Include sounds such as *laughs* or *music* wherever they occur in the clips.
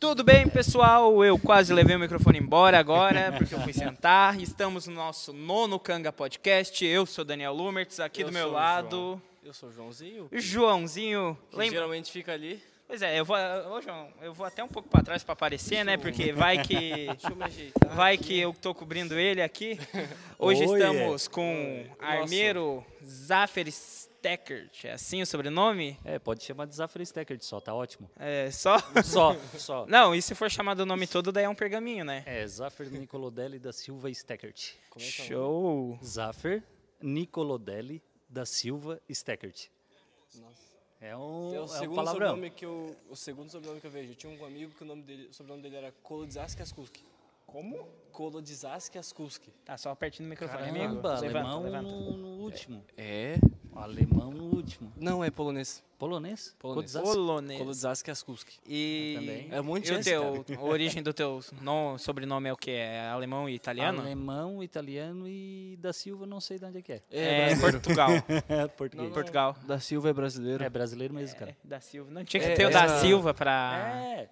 Tudo bem, pessoal? Eu quase levei o microfone embora agora, porque eu fui sentar. Estamos no nosso nono Canga Podcast. Eu sou Daniel Lumertz, aqui Eu do meu lado. João. Eu sou o Joãozinho. que Joãozinho. Lembra? geralmente fica ali. Pois é, eu vou, ô, João, eu vou até um pouco para trás para aparecer, né? Porque vai que *laughs* vai aqui. que eu tô cobrindo ele aqui. *laughs* Hoje Oi, estamos com Nossa. Armeiro Zaffer Steckert. É assim o sobrenome? É, pode chamar de Zafra Steckert só, tá ótimo. É só. *laughs* Só, só. Não, e se for chamado o nome todo, daí é um pergaminho, né? É, Zaffer Nicolodelli da Silva Steckert. Como é que é o? Show! Zaffer Nicolodelli da Silva Steckert. Nossa. É um, É é o um segundo palavrão. sobrenome que eu, o segundo sobrenome que eu vejo. Eu tinha um amigo que o nome dele, o sobrenome dele era Kolodzaskiaskuski. Como? Kolodzaskiaskuski. Tá só pertinho do microfone, Caramba, amigo. Levanta, alemão levanta. No, no último. É? Alemão no último. Não, é polonês. Polonês? Polonês. Polonês. E Também. É um monte de e o chance, teu, a origem do teu no, sobrenome é o quê? É alemão e italiano? Alemão, italiano e da Silva, não sei de onde é que é. É, brasileiro. Portugal. *laughs* Português. Não, Portugal. Da Silva é brasileiro. É brasileiro mesmo, cara. É, da Silva. Não tinha que É, ter o é da Silva pra. É,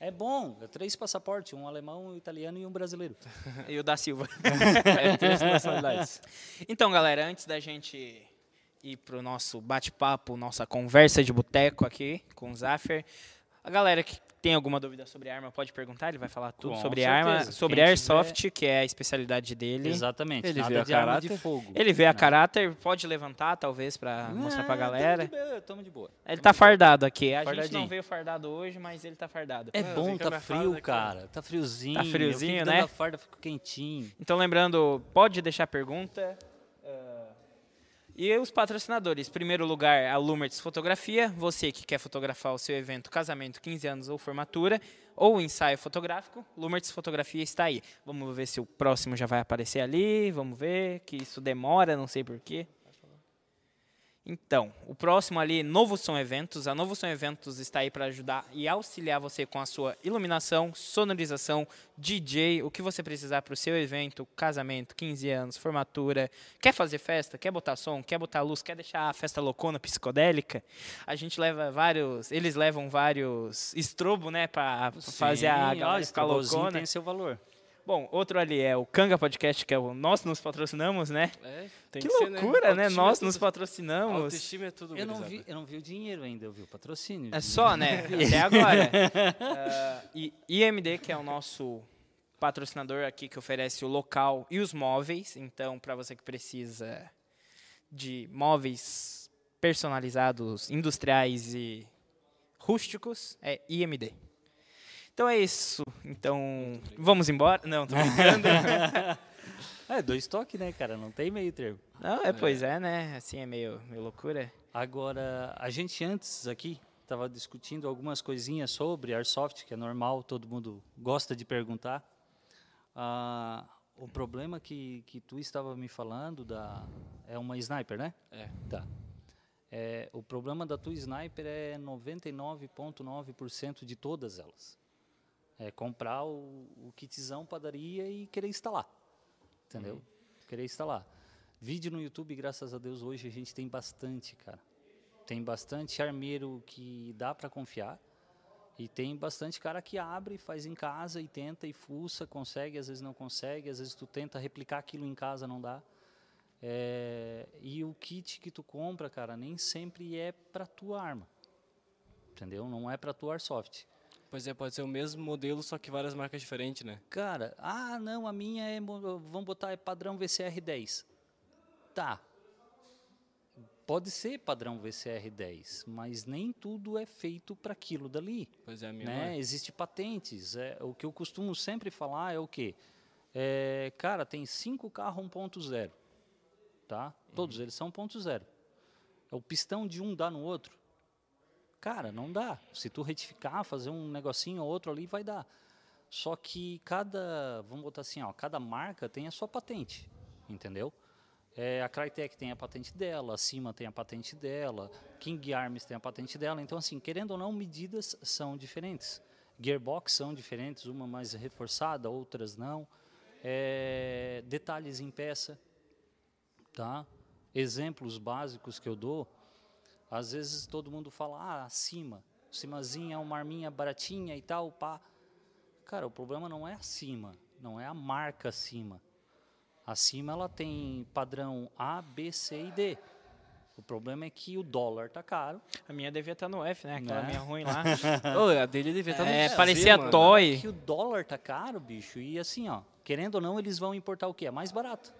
é bom. É três passaportes, um alemão, um italiano e um brasileiro. *laughs* E o da Silva. *laughs* É, três nacionalidades. Então, galera, antes da gente ir pro nosso bate-papo, nossa conversa de boteco aqui com o Zaffer, a galera que tem alguma dúvida sobre arma pode perguntar, ele vai falar tudo Com sobre certeza. arma, sobre Quem airsoft, que é a especialidade dele. Exatamente. Ele nada vê a de arma caráter. de fogo. Ele vê a caráter, pode levantar talvez pra mostrar pra Ah, galera. Tamo de boa. Tamo de boa. Ele tá fardado aqui. A gente não veio fardado hoje, mas ele tá fardado. É bom, tá frio, cara. Tá friozinho. Tá friozinho, né? A farda, fico quentinho. Então, lembrando, pode deixar pergunta. E os patrocinadores. Primeiro lugar, a Lumertz Fotografia. Você que quer fotografar o seu evento, casamento, 15 anos ou formatura, ou ensaio fotográfico, Lumertz Fotografia está aí. Vamos ver se o próximo já vai aparecer ali. Vamos ver, que isso demora, não sei porquê. Então, o próximo ali, Novo Som Eventos. A Novo Som Eventos está aí para ajudar e auxiliar você com a sua iluminação, sonorização, DJ, o que você precisar para o seu evento, casamento, 15 anos, formatura. Quer fazer festa? Quer botar som? Quer botar luz? Quer deixar a festa loucona, psicodélica? A gente leva vários, eles levam vários estrobo, né, para fazer a galera ó, ficar loucona. tem seu valor. Bom, outro ali é o Canga Podcast, que é o nós nos patrocinamos, né? É, tem que que ser, loucura, né? Autoestima Nós é nos patrocinamos. Autoestima é tudo, Eu não, vi, eu não vi o dinheiro ainda, eu vi o patrocínio. É só, né? *laughs* Até agora. *laughs* Ah, e IMD, que é o nosso patrocinador aqui que oferece o local e os móveis. Então, para você que precisa de móveis personalizados, industriais e rústicos, é IMD. Então é isso. Então, vamos embora? Não, tô brincando. *laughs* É, dois toques, né, cara? Não tem meio termo. Não, é, pois é, né? Assim é meio, meio loucura. Agora, a gente antes aqui estava discutindo algumas coisinhas sobre Airsoft, que é normal, todo mundo gosta de perguntar. Ah, o problema que, que tu estava me falando da é uma sniper, né? É. Tá. É, o problema da tua sniper é 99,9% de todas elas. É comprar o, o kitzão padaria e querer instalar. Entendeu? Querer instalar. Vídeo no YouTube, graças a Deus, hoje a gente tem bastante, cara. Tem bastante armeiro que dá para confiar. E tem bastante cara que abre, faz em casa e tenta e fuça, consegue, às vezes não consegue, às vezes tu tenta replicar aquilo em casa, não dá. É, e o kit que tu compra, cara, nem sempre é para tua arma. Entendeu? Não é para tua airsoft. Pois é, pode ser o mesmo modelo, só que várias marcas diferentes, né? Cara, ah, não, a minha é, mo- vamos botar é padrão VCR 10. Tá. Pode ser padrão VCR 10, mas nem tudo é feito para aquilo dali. Pois é, a minha né? é. Existe patentes. É, o que eu costumo sempre falar é o quê? É, cara, tem cinco carros 1.0, tá? Todos eles são 1.0. É o pistão de um dá no outro. Cara, não dá. Se tu retificar, fazer um negocinho ou outro ali, vai dar. Só que cada, vamos botar assim, ó, cada marca tem a sua patente, entendeu? É, a Crytek tem a patente dela, a Cima tem a patente dela, King Arms tem a patente dela. Então, assim, querendo ou não, medidas são diferentes. Gearbox são diferentes, uma mais reforçada, outras não. É, detalhes em peça, tá? Exemplos básicos que eu dou. Às vezes todo mundo fala, ah, acima. Cimazinha, uma arminha baratinha e tal, pá. Cara, o problema não é acima, não é a marca acima. Acima ela tem padrão A, B, C e D. O problema é que o dólar tá caro. A minha devia estar no F, né? Aquela Né? minha ruim lá. *laughs* Ô, a dele devia estar no É, Z, parecia mano. toy. Que o dólar tá caro, bicho. E assim, ó, querendo ou não, eles vão importar o quê? É mais barato.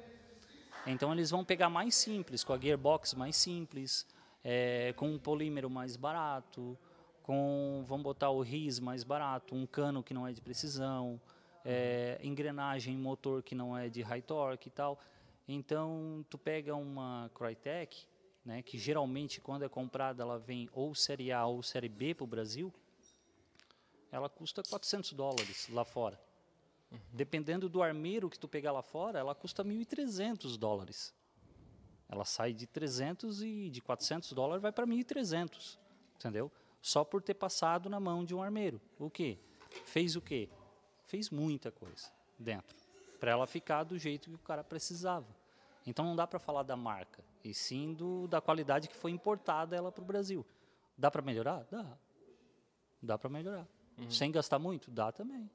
Então eles vão pegar mais simples, com a gearbox mais simples, é, com um polímero mais barato, com vão botar o RIS mais barato, um cano que não é de precisão, é, engrenagem motor que não é de high torque e tal. Então tu pega uma Crytek, né, que geralmente quando é comprada ela vem ou série A ou série B para o Brasil, ela custa 400 dólares lá fora. Dependendo do armeiro que tu pegar lá fora, ela custa 1.300 dólares. Ela sai de 300 e de 400 dólares vai para 1.300, entendeu? Só por ter passado na mão de um armeiro. O quê? Fez o quê? Fez muita coisa dentro, para ela ficar do jeito que o cara precisava. Então não dá para falar da marca, e sim do, da qualidade que foi importada ela para o Brasil. Dá para melhorar? Dá. Dá para melhorar. Sem gastar muito? Dá também.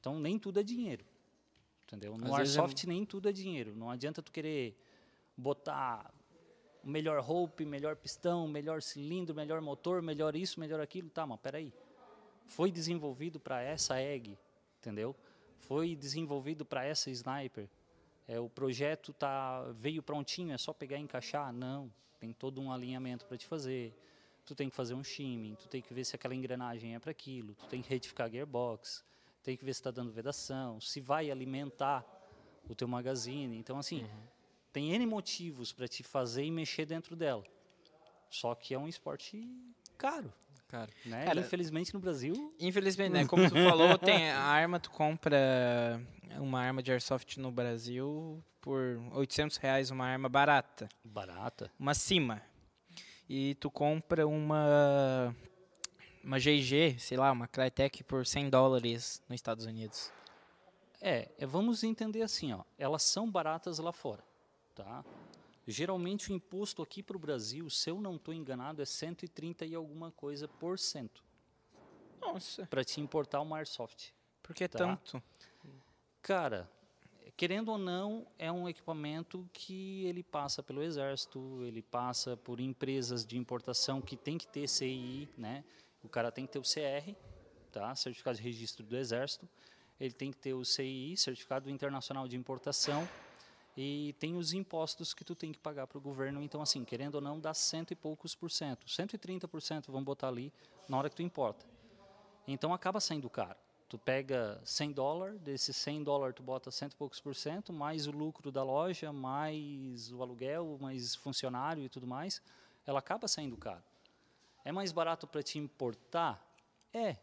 Então nem tudo é dinheiro. Entendeu? No Às vezes é Airsoft nem tudo é dinheiro. Não adianta tu querer botar melhor rope, melhor pistão, melhor cilindro, melhor motor, melhor isso, melhor aquilo. Tá, mas peraí. Foi desenvolvido para essa egg, entendeu? Foi desenvolvido para essa sniper. É, o projeto tá veio prontinho, é só pegar e encaixar? Não. Tem todo um alinhamento para te fazer. Tu tem que fazer um shimming, tu tem que ver se aquela engrenagem é para aquilo, tu tem que retificar a gearbox, tem que ver se está dando vedação, se vai alimentar o teu magazine. Então, assim, tem N motivos para te fazer e mexer dentro dela. Só que é um esporte caro, Cara, né? Cara, Infelizmente no Brasil, Infelizmente, né? *laughs* Como tu falou, tem a arma, tu compra uma arma de airsoft no Brasil por 800 reais, uma arma barata, barata. uma cima. E tu compra uma uma GG, sei lá, uma Crytek por 100 dólares nos Estados Unidos. É, é, vamos entender assim, ó. Elas são baratas lá fora, tá? Geralmente o imposto aqui para o Brasil, se eu não estou enganado, é 130 e alguma coisa por cento Nossa, para te importar uma airsoft. por que Tá. tanto? Cara, querendo ou não, é um equipamento que ele passa pelo exército, ele passa por empresas de importação que tem que ter CI, né? O cara tem que ter o CR, tá? Certificado de registro do exército. Ele tem que ter o CI, Certificado Internacional de Importação. E tem os impostos que tu tem que pagar para o governo. Então, assim, querendo ou não, dá cento e poucos por cento. 130 por cento, vamos botar ali, na hora que tu importa. Então, acaba saindo caro. Tu pega 100 dólares, desses 100 dólares tu bota cento e poucos por cento, mais o lucro da loja, mais o aluguel, mais funcionário e tudo mais, ela acaba saindo caro. É mais barato para te importar? É.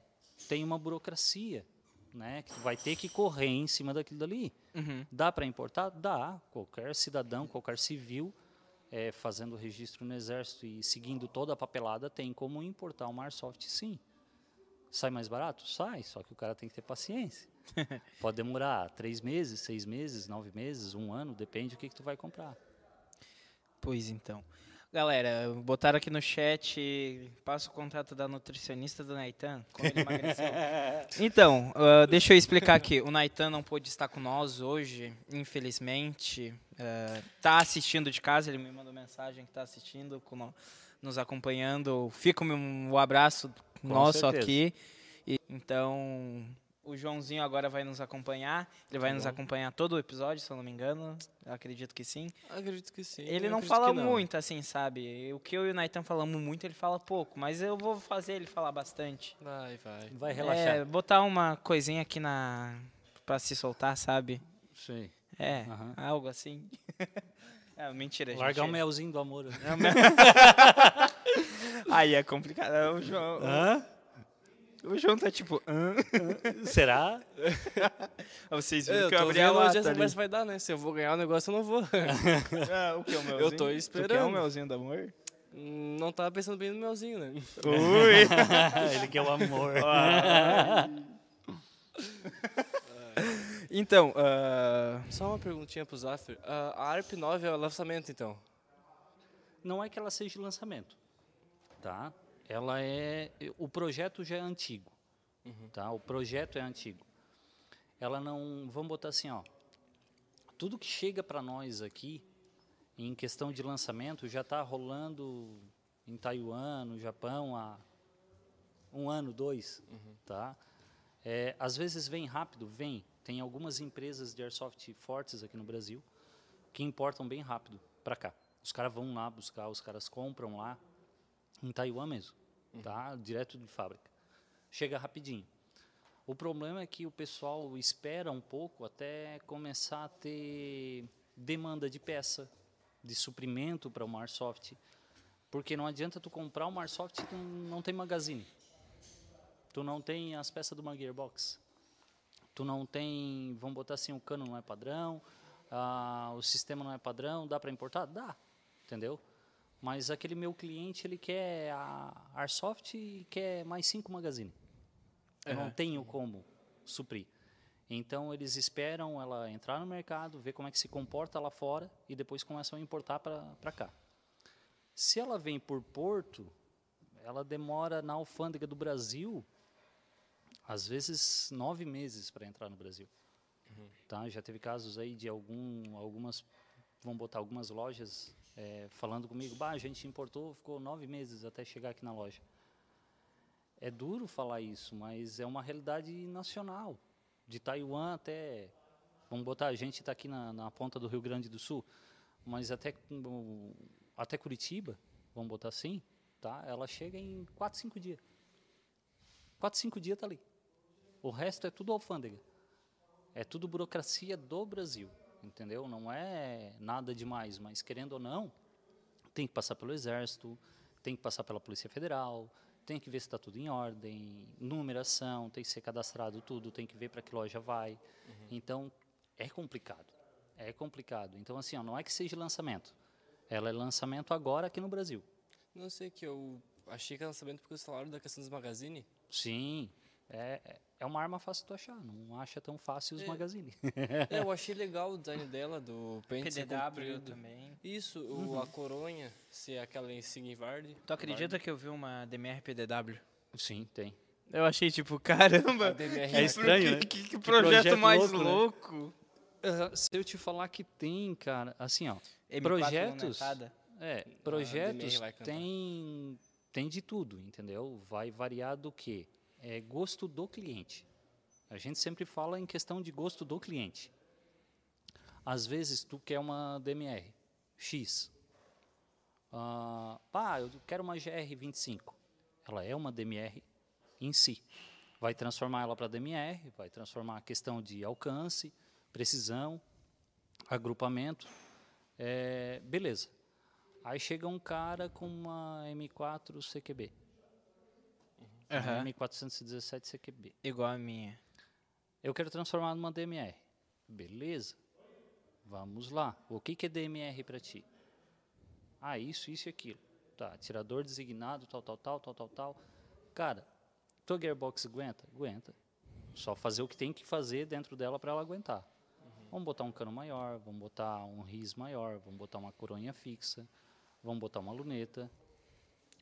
Tem uma burocracia, né? Que vai ter que correr em cima daquilo dali. Uhum. Dá para importar? Dá. Qualquer cidadão, qualquer civil, eh, fazendo registro no exército e seguindo toda a papelada, tem como importar uma airsoft, sim. Sai mais barato? Sai, só que o cara tem que ter paciência. *laughs* Pode demorar três meses, seis meses, nove meses, um ano, depende do que, que tu vai comprar. Pois então. Galera, botaram aqui no chat, passa o contato da nutricionista do Naitan, como ele emagreceu. *laughs* Então, ah, deixa eu explicar aqui. O Naitan não pôde estar com nós hoje, infelizmente. Ah, tá assistindo de casa, ele me mandou mensagem que tá assistindo, com no- nos acompanhando. Fica o meu- o abraço nosso certeza. aqui. E- então, o Joãozinho agora vai nos acompanhar. Ele vai nos acompanhar todo o episódio, se eu não me engano. Eu acredito que sim. acredito que sim. Ele eu não fala não. muito, assim, sabe? O que eu e o Naitan falamos muito, ele fala pouco. Mas eu vou fazer ele falar bastante. Vai, vai. Vai relaxar. É, botar uma coisinha aqui na... Pra se soltar, sabe? Sim. É, algo assim. *laughs* é, mentira, gente. Largar o melzinho do amor. É o mel- Aí é complicado. É, O João, Hã? O João tá tipo... Hã? *laughs* Será? Vocês viram Eu que eu abri a vendo onde lata essa vai dar, né? Se eu vou ganhar o negócio, eu não vou. *laughs* Ah, o que, o melzinho? Eu tô Tu quer um esperando. melzinho do amor? Não tava pensando bem no melzinho, né? Ui! *laughs* Ele quer o amor. Então, ah, Só uma perguntinha pro Zafir. Ah, a ARP 9 é o lançamento, então? Não é que ela seja de lançamento, tá? Ela é o projeto já é antigo, tá? O projeto é antigo. Ela não, vamos botar assim, ó. Tudo que chega para nós aqui em questão de lançamento já está rolando em Taiwan, no Japão há um ano, dois, tá? É, às vezes vem rápido, vem. Tem algumas empresas de airsoft fortes aqui no Brasil que importam bem rápido para cá. Os caras vão lá buscar, os caras compram lá em Taiwan mesmo, tá? Direto de fábrica. Chega rapidinho. O problema é que o pessoal espera um pouco até começar a ter demanda de peça, de suprimento para o airsoft, porque não adianta tu comprar um airsoft que não tem magazine. Tu não tem as peças de uma gearbox. Tu não tem, vamos botar assim, o cano não é padrão, ah, o sistema não é padrão, dá para importar? Dá, entendeu? Mas aquele meu cliente, ele quer a Airsoft e quer mais cinco magazine. Eu não tenho como suprir. Então eles esperam ela entrar no mercado, ver como é que se comporta lá fora e depois começam a importar para cá. Se ela vem por porto, ela demora na alfândega do Brasil, às vezes nove meses para entrar no Brasil. Tá? Já teve casos aí de algum, algumas, vamos botar algumas lojas eh, falando comigo, bah, a gente importou, ficou nove meses até chegar aqui na loja. É duro falar isso, mas é uma realidade nacional. De Taiwan até, vamos botar, a gente está aqui na, na ponta do Rio Grande do Sul, mas até, até Curitiba, vamos botar assim, tá? ela chega em quatro, cinco dias. Quatro, cinco dias está ali. O resto é tudo alfândega. É tudo burocracia do Brasil, entendeu? Não é nada demais, mas querendo ou não, tem que passar pelo Exército, tem que passar pela Polícia Federal, tem que ver se está tudo em ordem, numeração, tem que ser cadastrado tudo, tem que ver para que loja vai. Então, é complicado. É complicado. Então, assim, ó, não é que seja lançamento. Ela é lançamento agora aqui no Brasil. Não sei que eu achei que era lançamento porque vocês falaram da questão dos magazine. Sim, é, é uma arma fácil de tu achar. Não acha tão fácil os É. magazine. *laughs* é, eu achei *laughs* legal o design dela, do pente PDW também. Isso, o, a coronha ser aquela insignia verde. Tu acredita que eu vi uma DMR PDW? Sim, tem. Eu achei tipo, caramba, É estranho, né? que, que, Que projeto, projeto mais louco, né? louco. Ah, se eu te falar que tem, cara, assim, ó, M4 projetos, é, projetos tem tem de tudo, entendeu? Vai variar do que é gosto do cliente. A gente sempre fala em questão de gosto do cliente. Às vezes tu quer uma DMR X, ah, eu quero uma GR25. Ela é uma DMR em si. Vai transformar ela para DMR, vai transformar a questão de alcance, precisão, agrupamento. É, beleza. Aí chega um cara com uma M4 CQB. Aham. Uma M417 CQB. Igual a minha. Eu quero transformar numa DMR. Beleza. Vamos lá. O que, que é DMR para ti? Ah, isso, isso e aquilo. Tá, atirador designado, tal, tal, tal, tal, tal, tal. Cara, tua gearbox aguenta? Aguenta. Só fazer o que tem que fazer dentro dela para ela aguentar. Vamos botar um cano maior, vamos botar um RIS maior, vamos botar uma coronha fixa, vamos botar uma luneta,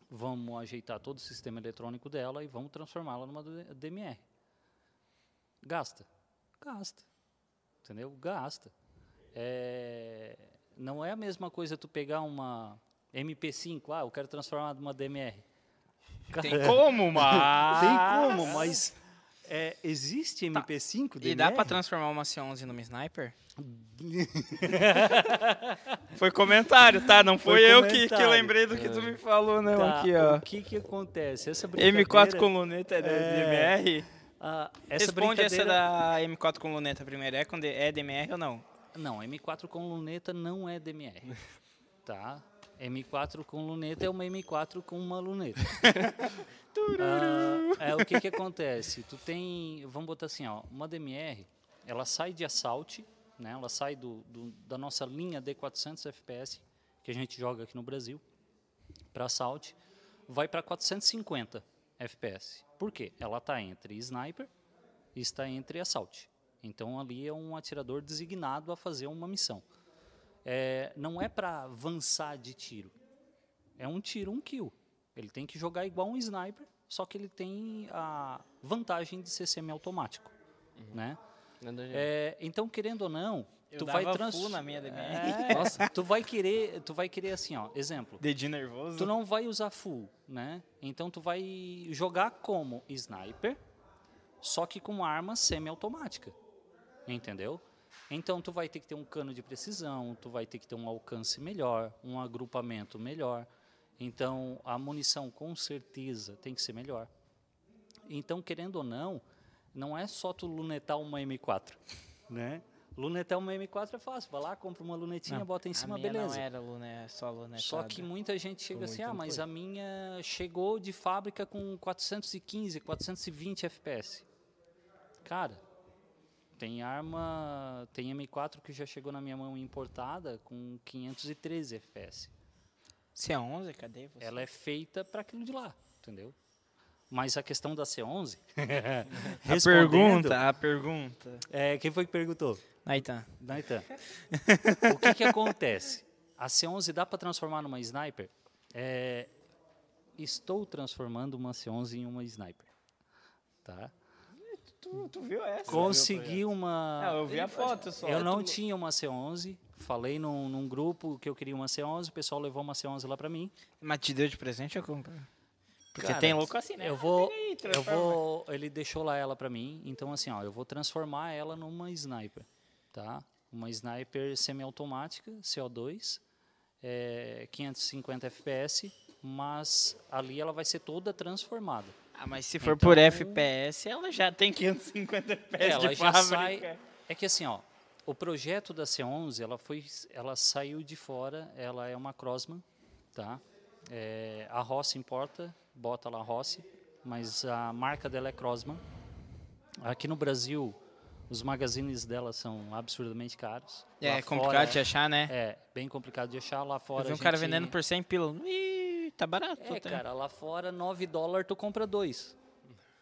vamos ajeitar todo o sistema eletrônico dela e vamos transformá-la numa DMR. Gasta? Gasta. Entendeu? Gasta. É, não é a mesma coisa tu pegar uma MP5, ah, eu quero transformar numa DMR. *laughs* Tem como, mas... Tem como, mas é, existe MP5 DMR? E dá pra transformar uma C11 numa sniper? *laughs* Foi comentário, tá? Não foi, Foi eu que, que lembrei do que tu me falou, não. Tá, Aqui, ó. O que que acontece? Essa M4 brincadeira- com luneta é, É, DMR? ah, essa Responde essa brincadeira- da M4 com luneta primeiro. É, com D- é DMR ou não? Não, M4 com luneta não é DMR. *laughs* tá? M4 com luneta é uma M4 com uma luneta. *laughs* Ah, é o que que acontece? Tu tem, vamos botar assim, ó, uma DMR, ela sai de assault, né? Ela sai do, do- da nossa linha D400 FPS que a gente joga aqui no Brasil para assault, vai para 450 FPS. Por quê? Ela está entre sniper e está entre assault. Então ali é um atirador designado a fazer uma missão. É, não é para avançar de tiro. É um tiro, um kill. Ele tem que jogar igual um sniper, só que ele tem a vantagem de ser semiautomático, né? Nada de- É, então, querendo ou não, Eu tu dava vai trans... full na minha DMR. É, *laughs* Nossa, tu vai querer, tu vai querer assim, ó, exemplo. Dedinho nervoso. Tu não vai usar full, né? Então tu vai jogar como sniper, só que com uma arma semiautomática. Entendeu? Então tu vai ter que ter um cano de precisão, tu vai ter que ter um alcance melhor, um agrupamento melhor. Então a munição com certeza tem que ser melhor. Então, querendo ou não, não é só tu lunetar uma M4, *laughs* né? Lunetar uma M4 é fácil, vai lá, compra uma lunetinha, Não, bota em cima, a minha beleza. não era lune, é só lunetada. Só que muita gente chega assim, ah, mas foi. a minha chegou de fábrica com 415, 420 FPS. Cara, tem arma, tem M4 que já chegou na minha mão importada com 513 FPS. C11, cadê você? Ela é feita para aquilo de lá, entendeu? Mas a questão da C11, *laughs* A pergunta, a pergunta. é, quem foi que perguntou? Naitan. Naitan. *laughs* o que que acontece? A C11 dá para transformar numa sniper? É, estou transformando uma C11 em uma sniper. Tá? Tu, tu viu essa? Consegui uma... Não, eu vi a foto só. Eu não tinha uma C11, falei num, num grupo que eu queria uma C11, o pessoal levou uma C11 lá para mim. Mas te deu de presente ou compra? Porque Cara, tem louco assim, né? Eu vou, aí, eu vou, ele deixou lá ela para mim, então assim, ó, eu vou transformar ela numa sniper, tá? Uma sniper semiautomática, CO2, é, 550 FPS, mas ali ela vai ser toda transformada. Ah, mas se for Então- por FPS, ela já tem 550 FPS ela de já fábrica. sai. É que assim, ó, o projeto da C11, ela foi, ela saiu de fora, ela é uma Crossman, tá? É, a Rossi importa, bota lá Rossi, mas a marca dela é Crossman. Aqui no Brasil, os magazines dela são absurdamente caros. É Lá complicado fora, de achar, né? É, bem complicado de achar lá Eu fora. vi um a cara gente- vendendo por 100 pila. Ih, tá barato. é, até. cara, lá fora 9 dólares tu compra dois.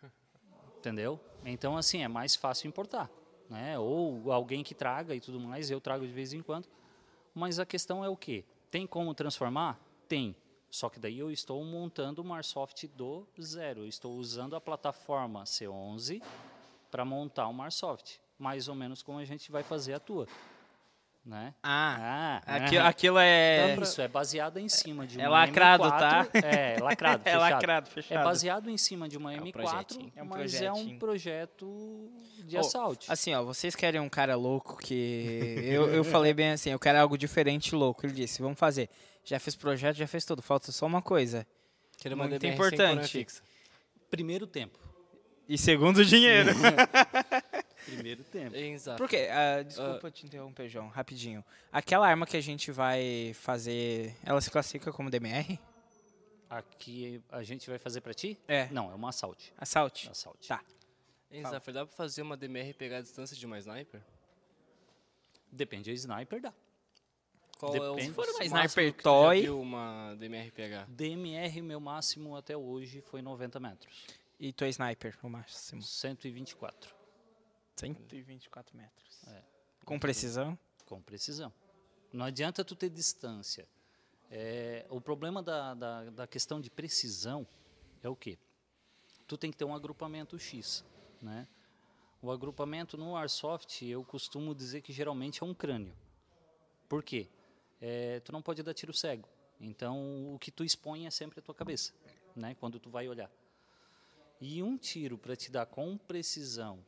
*laughs* Entendeu? Então, assim, é mais fácil importar. Né? Ou alguém que traga e tudo mais, eu trago de vez em quando. Mas a questão é o quê? Tem como transformar? Tem. Só que daí eu estou montando o Marsoft do zero. Eu estou usando a plataforma C11 para montar o Marsoft. Mais ou menos como a gente vai fazer a tua. Né? Ah, Ah, aquilo, aquilo é... Isso, é baseado em cima de É uma lacrado, M4, tá? É, lacrado, *laughs* É fechado. lacrado, É fechado. baseado em cima de uma um M4, projetinho. É um mas é um projetinho. projeto de Oh, assalto. Assim, ó, vocês querem um cara louco que... eu, eu falei bem assim, eu quero algo diferente louco. Ele disse, vamos fazer. Já fez projeto, já fez tudo. Falta só uma coisa. Queria uma muito importante. Primeiro tempo. E segundo, dinheiro. *laughs* Primeiro tempo. Exato. Por quê? Ah, desculpa te interromper, João, rapidinho. Aquela arma que a gente vai fazer, ela se classifica como DMR? Aqui a gente vai fazer pra ti? É. Não, é uma assault. Assault? Assault. Tá. Exato. Dá pra fazer uma DMR pegar a distância de uma sniper? Depende do sniper, dá. Qual é o Depende. Se for uma máximo sniper que tu já toy- viu uma DMR pegar? DMR, meu máximo até hoje foi 90 metros. E tu é sniper, o máximo. 124, 124 metros. É. Com precisão? com precisão. Não adianta tu ter distância. É, o problema da, da, da questão de precisão é o quê? Tu tem que ter um agrupamento X, né? O agrupamento no Airsoft, eu costumo dizer que geralmente é um crânio. Por quê? É, tu não pode dar tiro cego. Então, o que tu expõe é sempre a tua cabeça, né? Quando tu vai olhar. E um tiro para te dar com precisão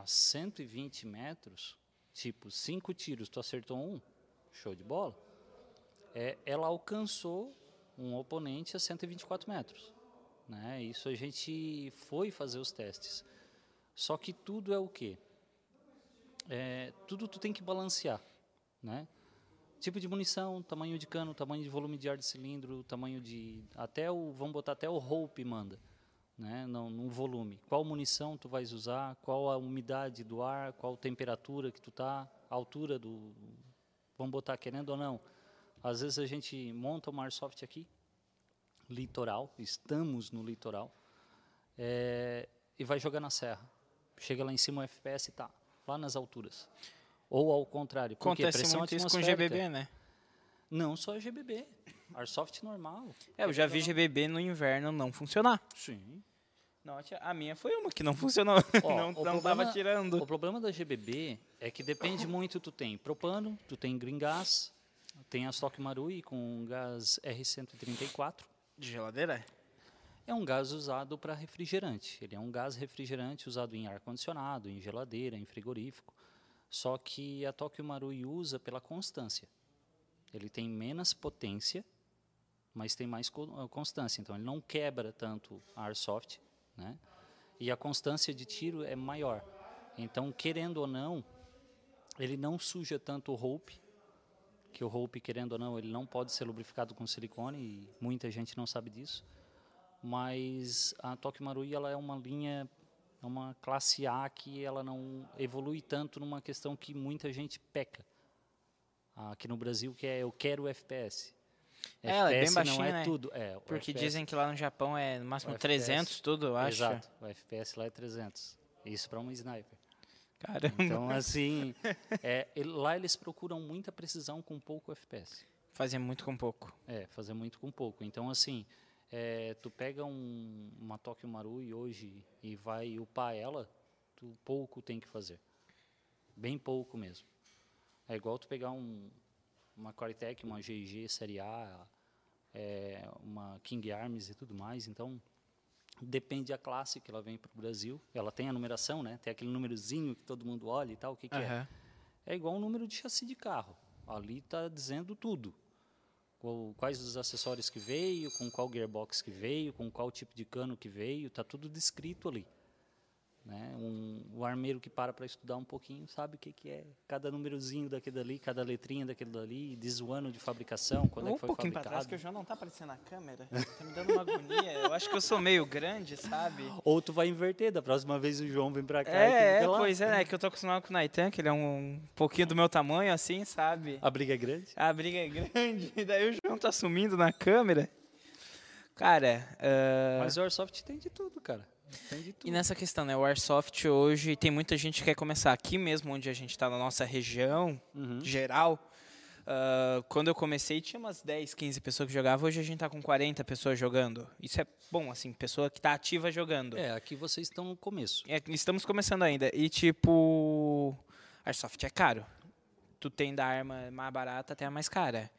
a 120 metros, tipo, cinco tiros, tu acertou um, show de bola. É, ela alcançou um oponente a 124 metros. Né? Isso a gente foi fazer os testes. Só que tudo é o quê? É, tudo tu tem que balancear, né? Tipo de munição, tamanho de cano, tamanho de volume de ar de cilindro, tamanho de até o vamos botar até o hope manda, né? No, no volume. Qual munição tu vais usar? Qual a umidade do ar? Qual temperatura que tu tá? A altura do vamos botar querendo ou não. Às vezes a gente monta uma airsoft aqui, litoral, estamos no litoral, é, e vai jogar na serra. Chega lá em cima o FPS tá lá nas alturas. Ou ao contrário, porque Acontece pressão muito isso com atmosférica. GBB, né? Não só GBB, Airsoft normal. É, eu já vi GBB no inverno não funcionar. Sim. Não, a minha foi uma que não funcionou. Ó, *laughs* não o não tava problema- tirando. O problema da GBB é que depende muito, tu tem propano, tu tem green gas, tem a Stock Marui com gás R134. De geladeira? É um gás usado para refrigerante. Ele é um gás refrigerante usado em ar-condicionado, em geladeira, em frigorífico. Só que a Tokyo Marui usa pela constância. Ele tem menos potência, mas tem mais ah, constância. Então ele não quebra tanto a airsoft, né? E a constância de tiro é maior. Então, querendo ou não, ele não suja tanto o rope, que o rope, querendo ou não, ele não pode ser lubrificado com silicone e muita gente não sabe disso. Mas a Tokyo Marui ela é uma linha, é uma classe A que ela não evolui tanto numa questão que muita gente peca. Aqui no Brasil que é eu quero FPS. É, ela é bem FPS baixinha, não é né? tudo. É, Porque FPS dizem que lá no Japão é no máximo FPS. 300 tudo, eu acho. Exato, o FPS lá é 300. Isso para um sniper. Caramba. Então, assim, *laughs* é, lá eles procuram muita precisão com pouco FPS. Fazia muito com pouco. É, fazer muito com pouco. Então, assim, é, tu pega um, uma Tokyo Marui hoje e vai upar ela, tu pouco tem que fazer. Bem pouco mesmo. É igual tu pegar um, uma Coretec, uma GG Série A, é, uma King Arms e tudo mais. Então, depende da classe que ela vem para o Brasil. Ela tem a numeração, né? Tem aquele númerozinho que todo mundo olha e tal. O que, que é? Aham. É igual um número de chassi de carro. Ali está dizendo tudo. Quais os acessórios que veio, com qual gearbox que veio, com qual tipo de cano que veio, está tudo descrito ali. Né? Um, o armeiro que para para estudar um pouquinho sabe o que, que é cada númerozinho daquele dali, cada letrinha daquele dali, diz o ano de fabricação, quando é um que foi pouquinho pra fabricado. trás, que o João não tá aparecendo na câmera. Tá me dando uma agonia. Eu acho que eu sou meio grande, sabe? Ou tu vai inverter, da próxima vez o João vem para cá e É, fica é, lá. pois é, né? Que eu tô acostumado com o Naitan, que ele é um pouquinho do meu tamanho, assim, sabe? A briga é grande. A briga é grande, e *laughs* daí o João tá sumindo na câmera. Cara, ah, Mas o Airsoft tem de tudo, cara. E nessa questão, né? O Airsoft hoje tem muita gente que quer começar aqui mesmo, onde a gente tá na nossa região Uhum. geral. ah, quando eu comecei, tinha umas 10, 15 pessoas que jogavam. Hoje a gente tá com 40 pessoas jogando. Isso é bom, assim, pessoa que tá ativa jogando. É, aqui vocês estão no começo. É, estamos começando ainda. E tipo, Airsoft é caro. Tu tem da arma mais barata até a mais cara.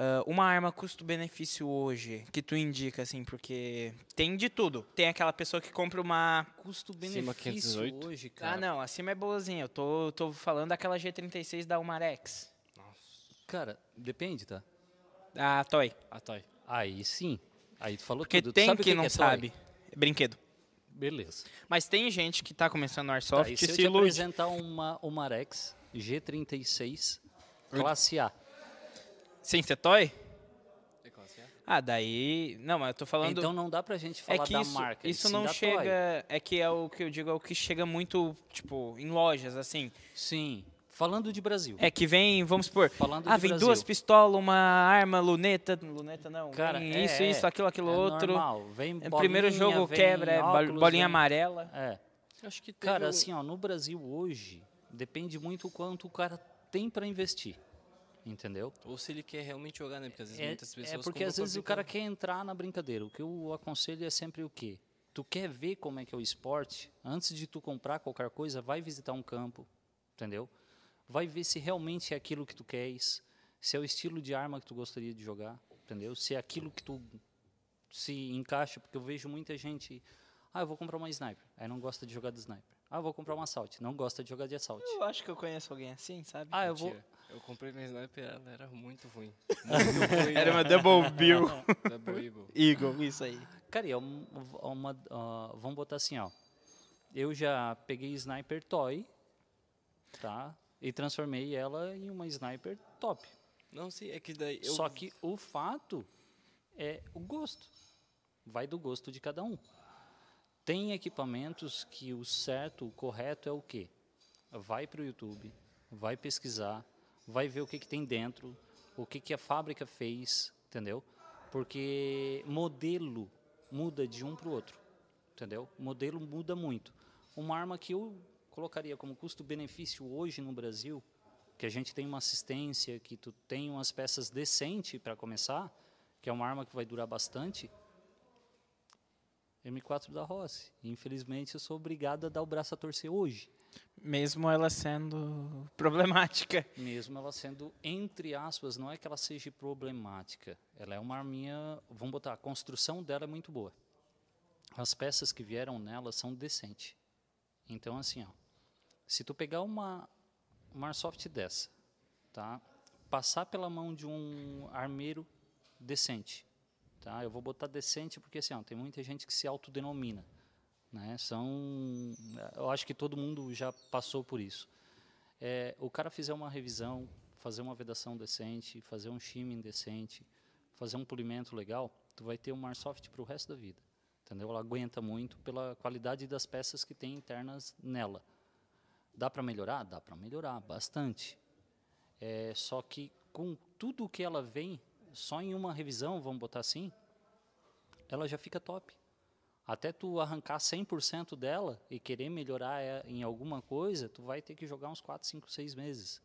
Ah, uma arma custo-benefício hoje, que tu indica, assim, porque tem de tudo. Tem aquela pessoa que compra uma. Custo-benefício 518? hoje, cara. Ah, não, acima é boazinha. Eu tô, tô falando daquela G36 da Umarex. Cara, depende, tá? Da Toy. Ah, tá. Aí sim. Aí tu falou Porque tudo. Tu tem quem que não que é toy? sabe. É brinquedo. Beleza. Mas tem gente que tá começando no Tá, Airsoft e e se eu se te ilude. apresentar uma, uma Arex G36 classe A. Sem ser Toy? É? Ah, daí. Não, mas eu tô falando. Então não dá pra gente É falar que da isso, marca. isso sim não da Toy. chega. É que é o que eu digo, é o que chega muito, tipo, em lojas, assim. Sim. Falando de Brasil. É que vem, vamos supor. Falando ah, de vem Brasil. duas pistolas, uma arma, luneta. Luneta não. Cara, vem é, isso, é. isso, aquilo, aquilo É outro. normal. Vem É, bolinha, primeiro jogo vem quebra, é óculos, bolinha vem- amarela. É. Acho que teve Cara, um- assim, ó, no Brasil hoje, depende muito o quanto o cara tem pra investir. Entendeu? Ou se ele quer realmente jogar, né? Porque às vezes É, muitas pessoas é porque às vezes o cara quer entrar na brincadeira. O que eu aconselho é sempre o quê? Tu quer ver como é que é o esporte? Antes de tu comprar qualquer coisa, vai visitar um campo, entendeu? Vai ver se realmente é aquilo que tu queres, se é o estilo de arma que tu gostaria de jogar, entendeu? Se é aquilo que tu se encaixa, porque eu vejo muita gente, ah, eu vou comprar uma sniper, aí não gosta de jogar de sniper. Ah, eu vou comprar um assault, não gosta de jogar de assault. Eu acho que eu conheço alguém assim, sabe? Ah, eu vou Mentira. Eu comprei minha sniper, ela era muito ruim. *laughs* Muito ruim. Era uma Double Bill Double Eagle. Eagle, isso aí. Cara, e é um- uma, ah, vamos botar assim, ó. Eu já peguei sniper toy, tá? E transformei ela em uma sniper top. Não, sim, é que daí... Eu, Só que o fato é o gosto. Vai do gosto de cada um. Tem equipamentos que o certo, o correto é o quê? Vai para o YouTube, vai pesquisar, vai ver o que, que tem dentro, o que, que a fábrica fez, entendeu? Porque modelo muda de um para o outro, entendeu? Modelo muda muito. Uma arma que eu colocaria como custo-benefício hoje no Brasil que a gente tem uma assistência, que tu tem umas peças decentes para começar, que é uma arma que vai durar bastante, M4 da Rossi. Infelizmente, eu sou obrigado a dar o braço a torcer hoje. Mesmo ela sendo problemática. Mesmo ela sendo, entre aspas, não é que ela seja problemática. Ela é uma arminha, vamos botar, a construção dela é muito boa. As peças que vieram nela são decentes. Então, assim, ó, se tu pegar uma, uma Airsoft dessa, tá? passar pela mão de um armeiro decente, tá? eu vou botar decente porque assim, ó, tem muita gente que se autodenomina. Né? São, eu acho que todo mundo já passou por isso. É, o cara fizer uma revisão, fazer uma vedação decente, fazer um shimming decente, fazer um polimento legal, tu vai ter um Airsoft para o resto da vida. Entendeu? Ela aguenta muito pela qualidade das peças que tem internas nela. Dá para melhorar? Dá para melhorar bastante. É, só que com tudo que ela vem, só em uma revisão, vamos botar assim, ela já fica top até tu arrancar 100% dela e querer melhorar em alguma coisa, tu vai ter que jogar uns 4, 5, 6 meses.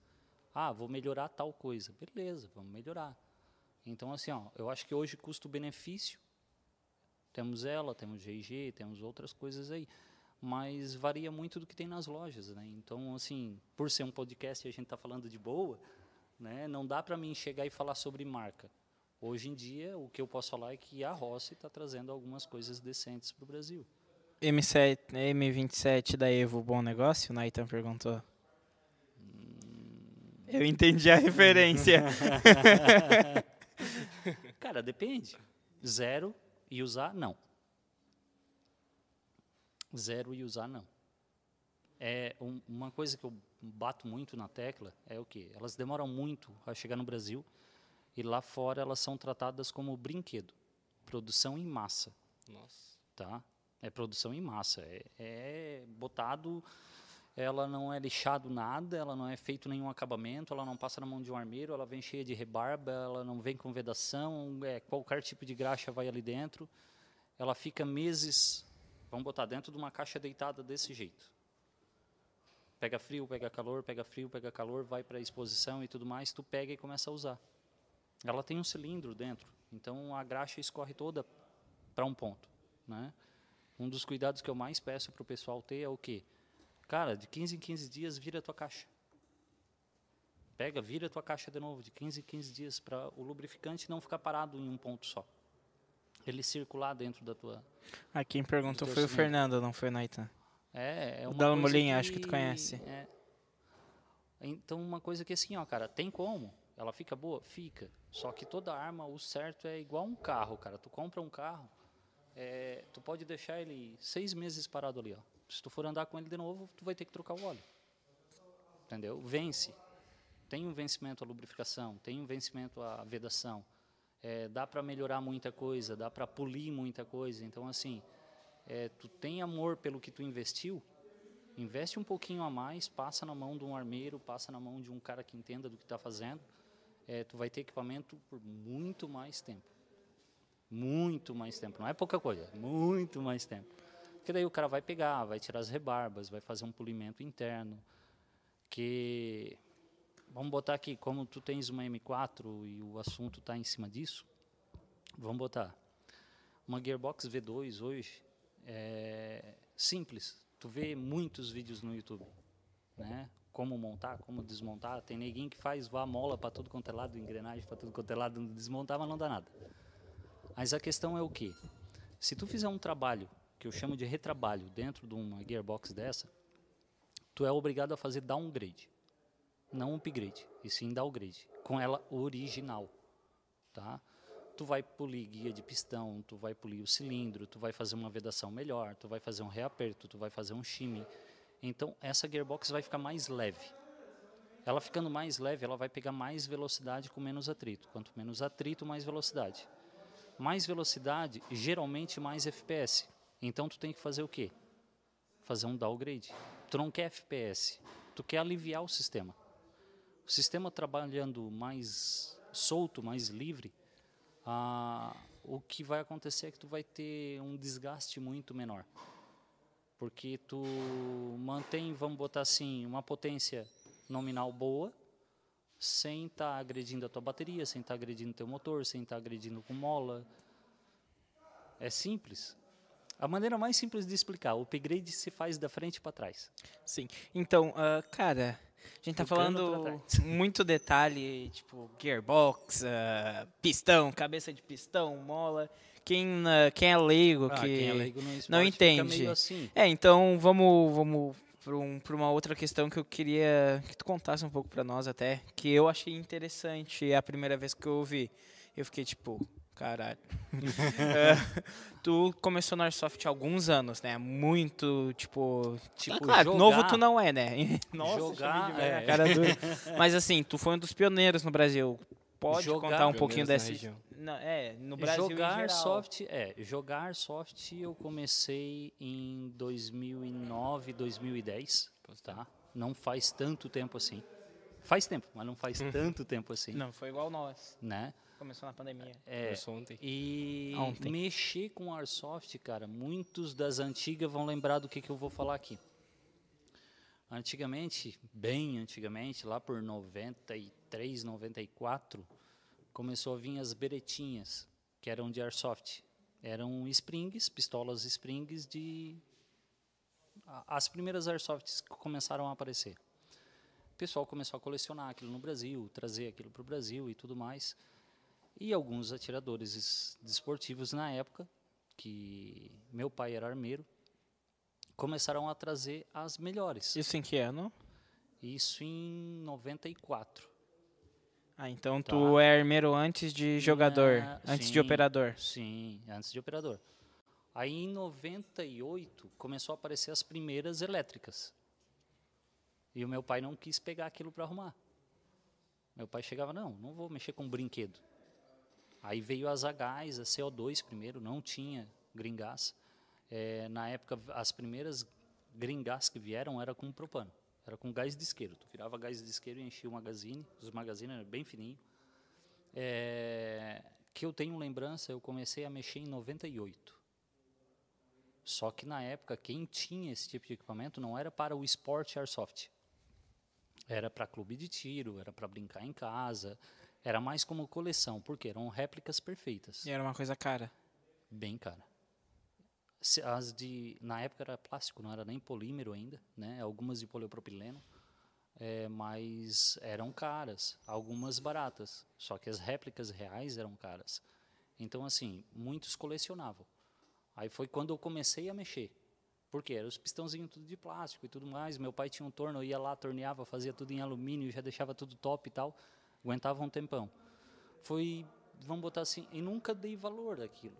Ah, vou melhorar tal coisa. Beleza, vamos melhorar. Então, assim, ó, eu acho que hoje custo-benefício, temos ela, temos GG, temos outras coisas aí, mas varia muito do que tem nas lojas, né? Então, assim, por ser um podcast e a gente está falando de boa, né, não dá para mim chegar e falar sobre marca. Hoje em dia, o que eu posso falar é que a Rossi está trazendo algumas coisas decentes para o Brasil. M7, M27 da Evo, bom negócio? O Naitan perguntou. Hum... Eu entendi a referência. *laughs* Cara, depende. Zero e usar, não. Zero e usar, não. É um, uma coisa que eu bato muito na tecla é o que? Elas demoram muito a chegar no Brasil e lá fora elas são tratadas como brinquedo, produção em massa. Nossa. Tá? É produção em massa. É, é botado, ela não é lixado nada, ela não é feito nenhum acabamento, ela não passa na mão de um armeiro, ela vem cheia de rebarba, ela não vem com vedação, é, qualquer tipo de graxa vai ali dentro. Ela fica meses, vamos botar dentro de uma caixa deitada desse jeito. Pega frio, pega calor, pega frio, pega calor, vai para a exposição e tudo mais, tu pega e começa a usar. Ela tem um cilindro dentro, então a graxa escorre toda para um ponto, né? Um dos cuidados que eu mais peço para o pessoal ter é o quê? Cara, de 15 em 15 dias vira a tua caixa. Pega, vira a tua caixa de novo, de 15 em 15 dias, para o lubrificante não ficar parado em um ponto só. Ele circular dentro da tua. Ah, quem perguntou foi o Fernando, não foi o Naitan. É, é uma o Molinha, acho que tu conhece. É. Então, uma coisa que assim, ó, cara, tem como. Ela fica boa? Fica. Só que toda arma, o certo é igual um carro, cara. Tu compra um carro, é, tu pode deixar ele seis meses parado ali, ó. Se tu for andar com ele de novo, tu vai ter que trocar o óleo. Entendeu? Vence. Tem um vencimento a lubrificação, tem um vencimento a vedação. É, dá para melhorar muita coisa, dá para polir muita coisa. Então, assim, é, tu tem amor pelo que tu investiu, investe um pouquinho a mais, passa na mão de um armeiro, passa na mão de um cara que entenda do que está fazendo é, tu vai ter equipamento por muito mais tempo. Muito mais tempo. Não é pouca coisa, muito mais tempo. Porque daí o cara vai pegar, vai tirar as rebarbas, vai fazer um polimento interno. Que, vamos botar aqui, como tu tens uma M4 e o assunto está em cima disso, vamos botar uma Gearbox V2 hoje é simples. Tu vê muitos vídeos no YouTube, né? Como montar, como desmontar. Tem neguinho que faz vá mola para tudo quanto é lado, engrenagem para tudo quanto é lado, desmontar, mas não dá nada. Mas a questão é o que? Se tu fizer um trabalho, que eu chamo de retrabalho, dentro de uma gearbox dessa, tu é obrigado a fazer downgrade. Não upgrade, e sim downgrade, com ela original. Tá? Tu vai polir guia de pistão, tu vai polir o cilindro, tu vai fazer uma vedação melhor, tu vai fazer um reaperto, tu vai fazer um shimmy então essa gearbox vai ficar mais leve. Ela ficando mais leve, ela vai pegar mais velocidade com menos atrito. Quanto menos atrito, mais velocidade. Mais velocidade, geralmente mais FPS. Então tu tem que fazer o quê? Fazer um downgrade. Tu não quer FPS, tu quer aliviar o sistema. O sistema trabalhando mais solto, mais livre, ah, o que vai acontecer é que tu vai ter um desgaste muito menor porque tu mantém, vamos botar assim, uma potência nominal boa, sem estar agredindo a tua bateria, sem estar agredindo o teu motor, sem estar agredindo com mola. É simples. A maneira mais simples de explicar, o upgrade se faz da frente para trás. Sim. Então, ah, cara, a gente tá falando *laughs* muito detalhe, tipo, gearbox, ah, pistão, cabeça de pistão, mola. Quem, ah, quem é leigo, Ah, que quem é leigo não entende. assim. É, então vamos, vamos para um, uma outra questão que eu queria que tu contasse um pouco para nós até, que eu achei interessante é a primeira vez que eu ouvi. Eu fiquei tipo, caralho. *laughs* É, tu começou no Airsoft há alguns anos, né? Muito, tipo, tipo, claro, jogar- novo tu não é, né? *laughs* Nossa, Jogar, é. cara dura. *laughs* Mas assim, tu foi um dos pioneiros no Brasil. Pode Jogar- contar um pouquinho desse região. Não, é, no Brasil em jogar geral. soft, é, jogar soft eu comecei em 2009, 2010, tá? Não faz tanto tempo assim. Faz tempo, mas não faz tanto tempo assim, Não, foi igual nós. né? Começou na pandemia. É, Começou ontem. e Ontem. mexer com airsoft, cara, muitos das antigas vão lembrar do que, que eu vou falar aqui. Antigamente, bem antigamente, lá por 93, 94, começou a vir as beretinhas, que eram de airsoft. Eram springs, pistolas springs de as primeiras airsofts que começaram a aparecer. O pessoal começou a colecionar aquilo no Brasil, trazer aquilo para o Brasil e tudo mais. E alguns atiradores es- desportivos na época, que meu pai era armeiro, começaram a trazer as melhores. Isso em que ano? Isso em 94. Ah, então Tá. tu é armeiro antes de jogador, antes de sim, operador. Sim, antes de operador. Aí em 98 começou a aparecer as primeiras elétricas. E o meu pai não quis pegar aquilo para arrumar. Meu pai chegava, não, não vou mexer com brinquedo. Aí veio as H, a CO2 primeiro, não tinha green gas. Eh, na época, as primeiras green gas que vieram era com propano. Era com gás de isqueiro. Tu virava gás de isqueiro e enchia o magazine. Os magazines eram bem fininhos. É, que eu tenho lembrança, eu comecei a mexer em 98. Só que na época, quem tinha esse tipo de equipamento não era para o esporte airsoft. Era para clube de tiro, era para brincar em casa, era mais como coleção, porque eram réplicas perfeitas, E era uma coisa cara. bem cara. As de na época era plástico, não era nem polímero ainda, né? Algumas de poliopropileno, é, mas eram caras, algumas baratas. Só que as réplicas reais eram caras. Então assim, muitos colecionavam. Aí foi quando eu comecei a mexer. Porque eram os pistãozinhos tudo de plástico e tudo mais. Meu pai tinha um torno, eu ia lá, torneava, fazia tudo em alumínio, já deixava tudo top e tal. Aguentava um tempão. Foi, vamos botar assim, e nunca dei valor àquilo.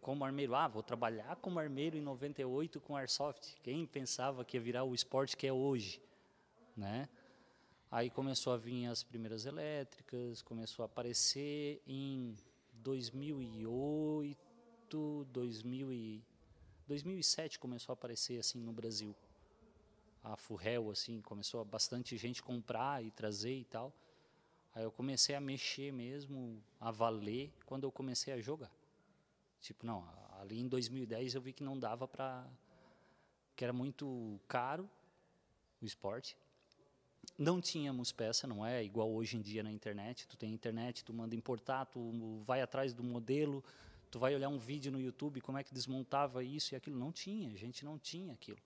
Como armeiro, ah, vou trabalhar como armeiro em 98 com airsoft. Quem pensava que ia virar o esporte que é hoje, né? Aí começou a vir as primeiras elétricas, começou a aparecer em 2008, 2000 e 2007 começou a aparecer assim no Brasil. A Furrel assim, começou bastante gente comprar e trazer e tal. Aí eu comecei a mexer mesmo, a valer quando eu comecei a jogar. Tipo, não, ali em 2010 eu vi que não dava para que era muito caro o esporte. Não tínhamos peça, não é igual hoje em dia na internet. Tu tem internet, tu manda importar, tu vai atrás do modelo, tu vai olhar um vídeo no YouTube como é que desmontava isso e aquilo. Não tinha, a gente não tinha aquilo,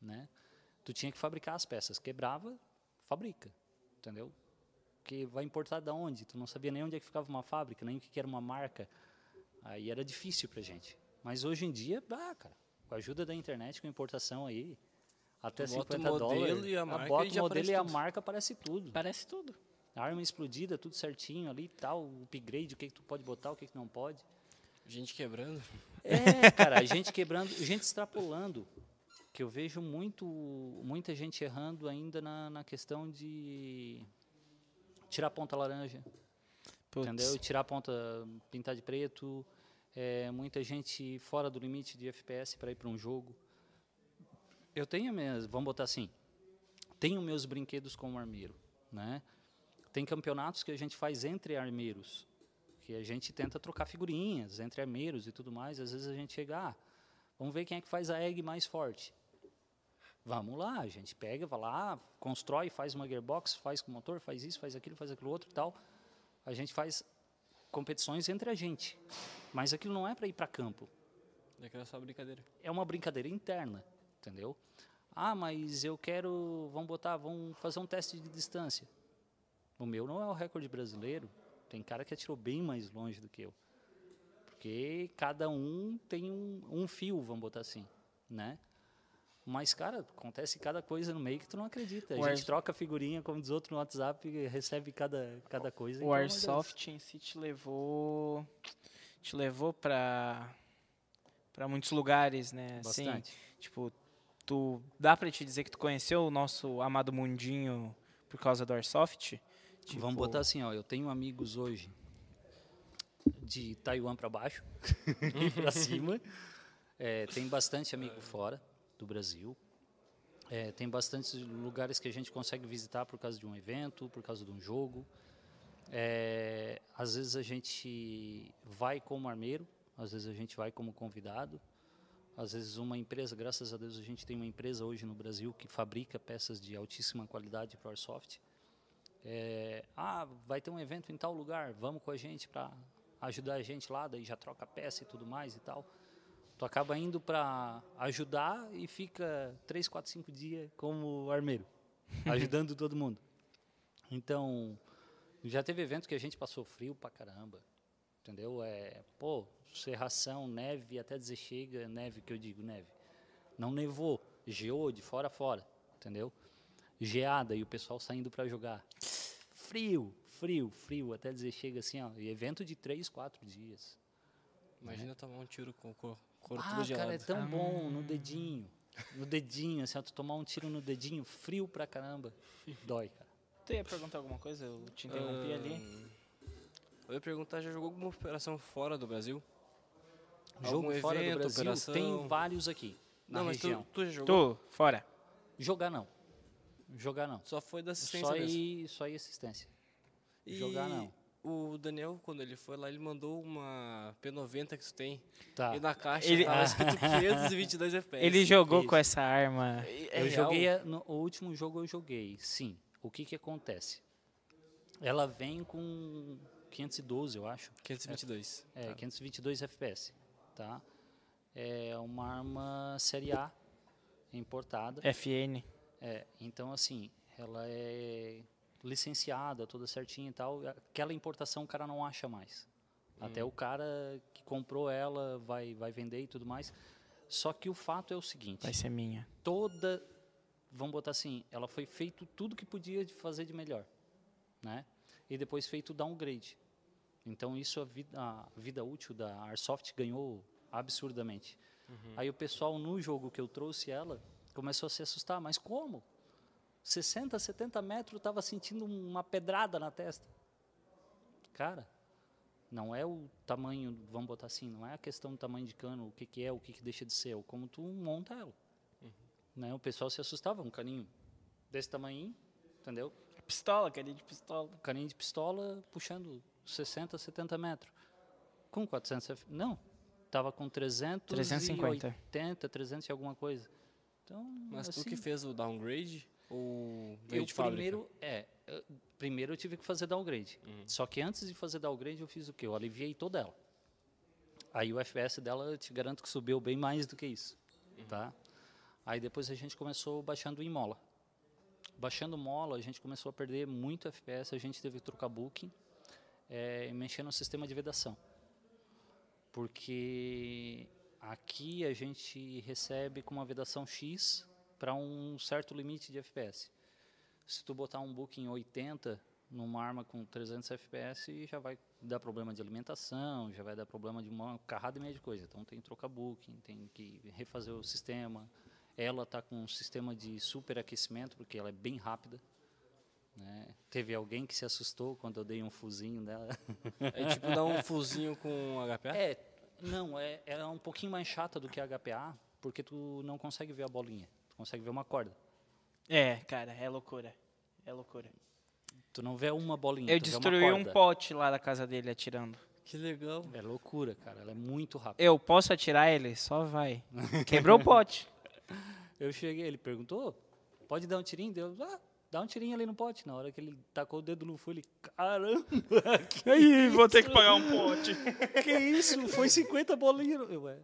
né? Tu tinha que fabricar as peças, quebrava, fabrica, entendeu? Porque vai importar da onde? Tu não sabia nem onde é que ficava uma fábrica, nem o que era uma marca. Aí era difícil pra gente. Mas hoje em dia, ah, cara, com a ajuda da internet, com importação aí, até Tu bota o 50 modelo dólares, e a marca bota o modelo e a tudo. marca aparece tudo. Parece tudo. Arma explodida, tudo certinho ali e tal, o upgrade, o que, que tu pode botar, o que, que não pode. Gente quebrando. É, cara, a gente quebrando, gente extrapolando. Que eu vejo muito, muita gente errando ainda na, na questão de tirar a ponta laranja, Putz. entendeu? Tirar a ponta, pintar de preto. É, muita gente fora do limite de FPS para ir para um jogo. Eu tenho minhas, vamos botar assim, tenho meus brinquedos como armeiro, né? Tem campeonatos que a gente faz entre armeiros, que a gente tenta trocar figurinhas entre armeiros e tudo mais. Às vezes a gente chega, ah, vamos ver quem é que faz a egg mais forte. Vamos lá, a gente pega, vai lá, constrói, faz uma gearbox, faz com motor, faz isso, faz aquilo, faz aquilo outro e tal. A gente faz competições entre a gente. Mas aquilo não é para ir para campo. Daquela só brincadeira. É uma brincadeira interna, entendeu? Ah, mas eu quero, vamos botar, vamos fazer um teste de distância. O meu não é o recorde brasileiro. Tem cara que atirou bem mais longe do que eu. Porque cada um tem um, um fio, vamos botar assim, né? Mas, cara, acontece cada coisa no meio que tu não acredita. A O gente Air- troca figurinha, como diz outro no WhatsApp, e recebe cada, cada coisa. O então Airsoft em si te levou. Te levou pra. pra muitos lugares, né? Assim, Bastante. tipo, tu. Dá pra te dizer que tu conheceu o nosso amado mundinho por causa do Airsoft? Tipo, Vamos botar assim, ó, eu tenho amigos hoje de Taiwan para baixo *laughs* e para *laughs* cima. É, tem bastante amigo fora do Brasil. É, tem bastante lugares que a gente consegue visitar por causa de um evento, por causa de um jogo. É, às vezes a gente vai como armeiro, às vezes a gente vai como convidado. Às vezes uma empresa, graças a Deus a gente tem uma empresa hoje no Brasil que fabrica peças de altíssima qualidade para o Airsoft. É, ah, vai ter um evento em tal lugar, vamos com a gente para ajudar a gente lá, daí já troca peça e tudo mais e tal. Tu acaba indo para ajudar e fica 3, 4, 5 dias como armeiro, *laughs* ajudando todo mundo. Então, já teve evento que a gente passou frio pra caramba, entendeu? É, pô, serração, neve, até dizer chega, neve que eu digo, neve. Não nevou, geou de fora a fora, entendeu? Geada e o pessoal saindo para jogar. Frio, frio, frio, até dizer chega assim, ó, e evento de três, quatro dias. Imagina tomar um tiro com o cor, couro Ah, tudo gelado. cara, é tão bom no dedinho. No dedinho, assim, ó, tu tomar um tiro no dedinho, frio pra caramba. *laughs* Dói, cara. Tu ia perguntar alguma coisa? Eu te interrompi ali. Ahn, Eu ia perguntar, já jogou alguma operação fora do Brasil? Jogo Algum fora do evento, Brasil, operação? tem vários aqui, na não, mas tu, região. tu já jogou? Tu, fora. Jogar não. Jogar não. Só foi da assistência Só mesmo. ir, só ir assistência. E jogar não. O Daniel, quando ele foi lá, ele mandou uma P90 que tu tem. Tá. E na caixa Ele- tava escrito 522 *laughs* FPS. Ele jogou isso. com essa arma. É eu real? joguei, no o último jogo eu joguei, sim. O que que acontece? Ela vem com 512, eu acho. 522. É, Tá. 522 FPS, tá? É uma arma série A, importada. FN. É, então assim, ela é licenciada, toda certinha e tal. Aquela importação o cara não acha mais. Até o cara que comprou ela vai, vai vender e tudo mais. Só que o fato é o seguinte, Vai ser minha. toda, vamos botar assim, ela foi feito tudo que podia fazer de melhor, né? E depois feito downgrade. Então isso a vida, a vida útil da Airsoft ganhou absurdamente. Aí o pessoal no jogo que eu trouxe ela começou a se assustar, mas como? 60, 70 metros estava sentindo uma pedrada na testa. Cara, não é o tamanho, vamos botar assim, não é a questão do tamanho de cano, o que, que é, o que, que deixa de ser, é o como tu monta ela. Né? O pessoal se assustava, um caninho desse tamanho, entendeu? É pistola, carinha de pistola. Caninho de pistola puxando 60, 70 metros. Com 400 F... Não, tava com 300 350. 380, 300 e alguma coisa. Então, Mas tu assim, que fez o downgrade? Ou eu primeiro, é, eu- primeiro eu tive que fazer downgrade. Só que antes de fazer downgrade eu fiz o quê? Eu aliviei toda ela. Aí o FPS dela, eu te garanto que subiu bem mais do que isso, tá? Aí depois a gente começou baixando em mola. Baixando mola, a gente começou a perder muito FPS, a gente teve que trocar booking é, e mexer no sistema de vedação. Porque aqui a gente recebe com uma vedação X para um certo limite de FPS. Se tu botar um booking 80 numa arma com 300 FPS, já vai dar problema de alimentação, já vai dar problema de uma carrada e meia de coisa. Então tem que trocar booking, tem que refazer o sistema. Ela está com um sistema de superaquecimento, porque ela é bem rápida. né? Teve alguém que se assustou quando eu dei um fuzinho dela. É tipo dar um fuzinho com HPA? É, não, é, é um pouquinho mais chata do que a HPA, porque tu não consegue ver a bolinha, tu consegue ver uma corda. É, cara, é loucura. É loucura. Tu não vê uma bolinha, Eu tu vê uma destruí um pote lá da casa dele atirando. Que legal. É loucura, cara, ela é muito rápida. Eu posso atirar ele? Só vai. Quebrou o *laughs* pote. Eu cheguei, ele perguntou, pode dar um tirinho? Deu, ah, dá um tirinho ali no pote. Na hora que ele tacou o dedo no fio, ele, caramba, *laughs* que, Aí, vou ter que pagar um pote. *laughs* que isso? Foi 50 bolinhas. Eu, ué,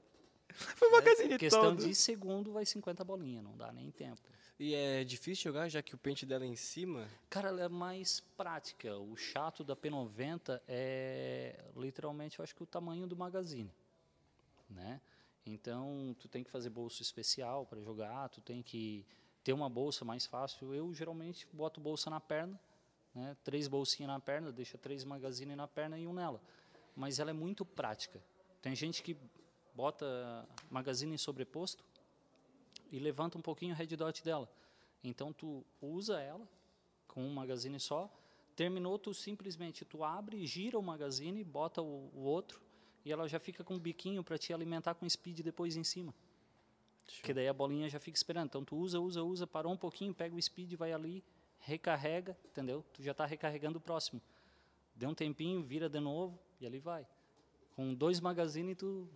*laughs* Foi uma casinha questão toda. de segundo vai 50 bolinhas, não dá nem tempo. E é difícil jogar, já que o pente dela é em cima. Cara, ela é mais prática. O chato da P90 é literalmente, eu acho que o tamanho do magazine, né? Então, tu tem que fazer bolsa especial para jogar, tu tem que ter uma bolsa mais fácil. Eu geralmente boto bolsa na perna, né? Três bolsinhas na perna, deixa três magazine na perna e um nela. Mas ela é muito prática. Tem gente que bota magazine sobreposto e levanta um pouquinho o red dot dela. Então tu usa ela com um magazine só, terminou tu simplesmente tu abre, gira o magazine, bota o, o outro e ela já fica com um biquinho para te alimentar com speed depois em cima. Que daí a bolinha já fica esperando. Então tu usa, usa, usa, parou um pouquinho, pega o speed, vai ali, recarrega, entendeu? Tu já está recarregando o próximo. Deu um tempinho, vira de novo e ali vai. Com dois magazines tu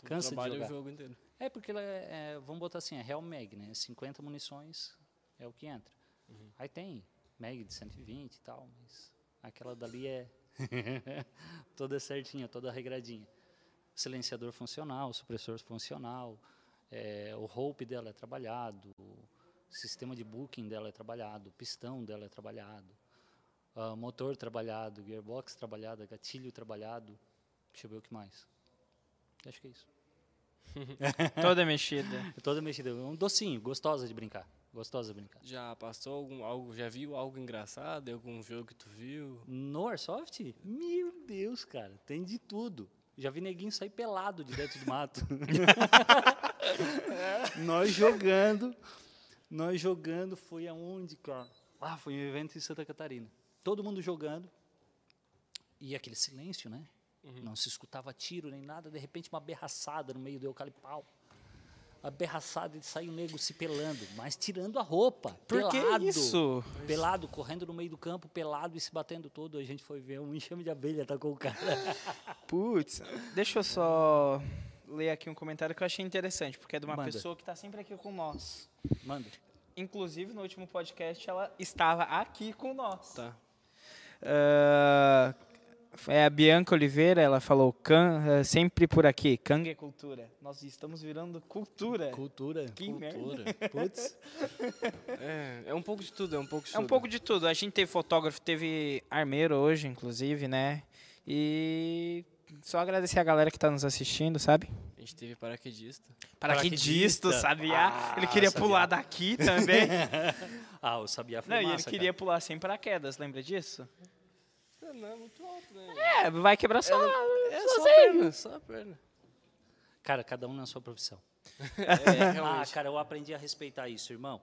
Tu Cansa de trabalha jogar. o jogo inteiro. é, porque ela é, é, vamos botar assim, é Real Mag, né? 50 munições é o que entra. Aí tem Mag de 120 e tal, mas aquela dali é *laughs* toda certinha, toda regradinha. Silenciador funcional, supressor funcional, é, o rope dela é trabalhado, o sistema de booking dela é trabalhado, o pistão dela é trabalhado, ah, motor trabalhado, gearbox trabalhado, gatilho trabalhado. Deixa eu ver o que mais. Acho que é isso. *laughs* Toda mexida. É Toda mexida. Um docinho, gostosa de brincar. Gostosa de brincar. Já passou algum, algo, já viu algo engraçado em algum jogo que tu viu? No Airsoft? Meu Deus, cara, tem de tudo. Já vi neguinho sair pelado de dentro do mato. *laughs* nós jogando, nós jogando, foi aonde, cara? Ah, foi um evento em Santa Catarina. Todo mundo jogando. E aquele silêncio, né? Não se escutava tiro nem nada, de repente uma berraçada no meio do eucalipau. A berraçada e saiu o nego se pelando, mas tirando a roupa. Por que pelado. isso? Pelado, correndo no meio do campo, pelado e se batendo todo. A gente foi ver um *laughs* enxame de abelha, atacou o cara. Putz, deixa eu só ler aqui um comentário que eu achei interessante, porque é de uma Manda. pessoa que está sempre aqui com nós. Manda. Inclusive, no último podcast, ela estava aqui com nós. Tá. Ah, é a Bianca Oliveira, ela falou, "Can- ah, sempre por aqui, Kang é cultura. Nós estamos virando cultura. Cultura. Que merda. Cultura. Putz. *laughs* É, é um pouco de tudo, é um pouco de É um tudo. pouco de tudo. A gente teve fotógrafo, teve armeiro hoje, inclusive, né? E só agradecer a galera que está nos assistindo, sabe? A gente teve paraquedista. Paraquedista, Paraquedista. sabia? Ah, ele queria sabia. pular daqui também. *laughs* Ah, o Sabiá foi Não, e ele massa, queria pular sem paraquedas, lembra disso? Não, não é muito alto, né? É, vai quebrar só. É só a perna, só a perna. cara. Cada um na sua profissão. *laughs* É, Ah, cara, eu aprendi a respeitar isso, irmão.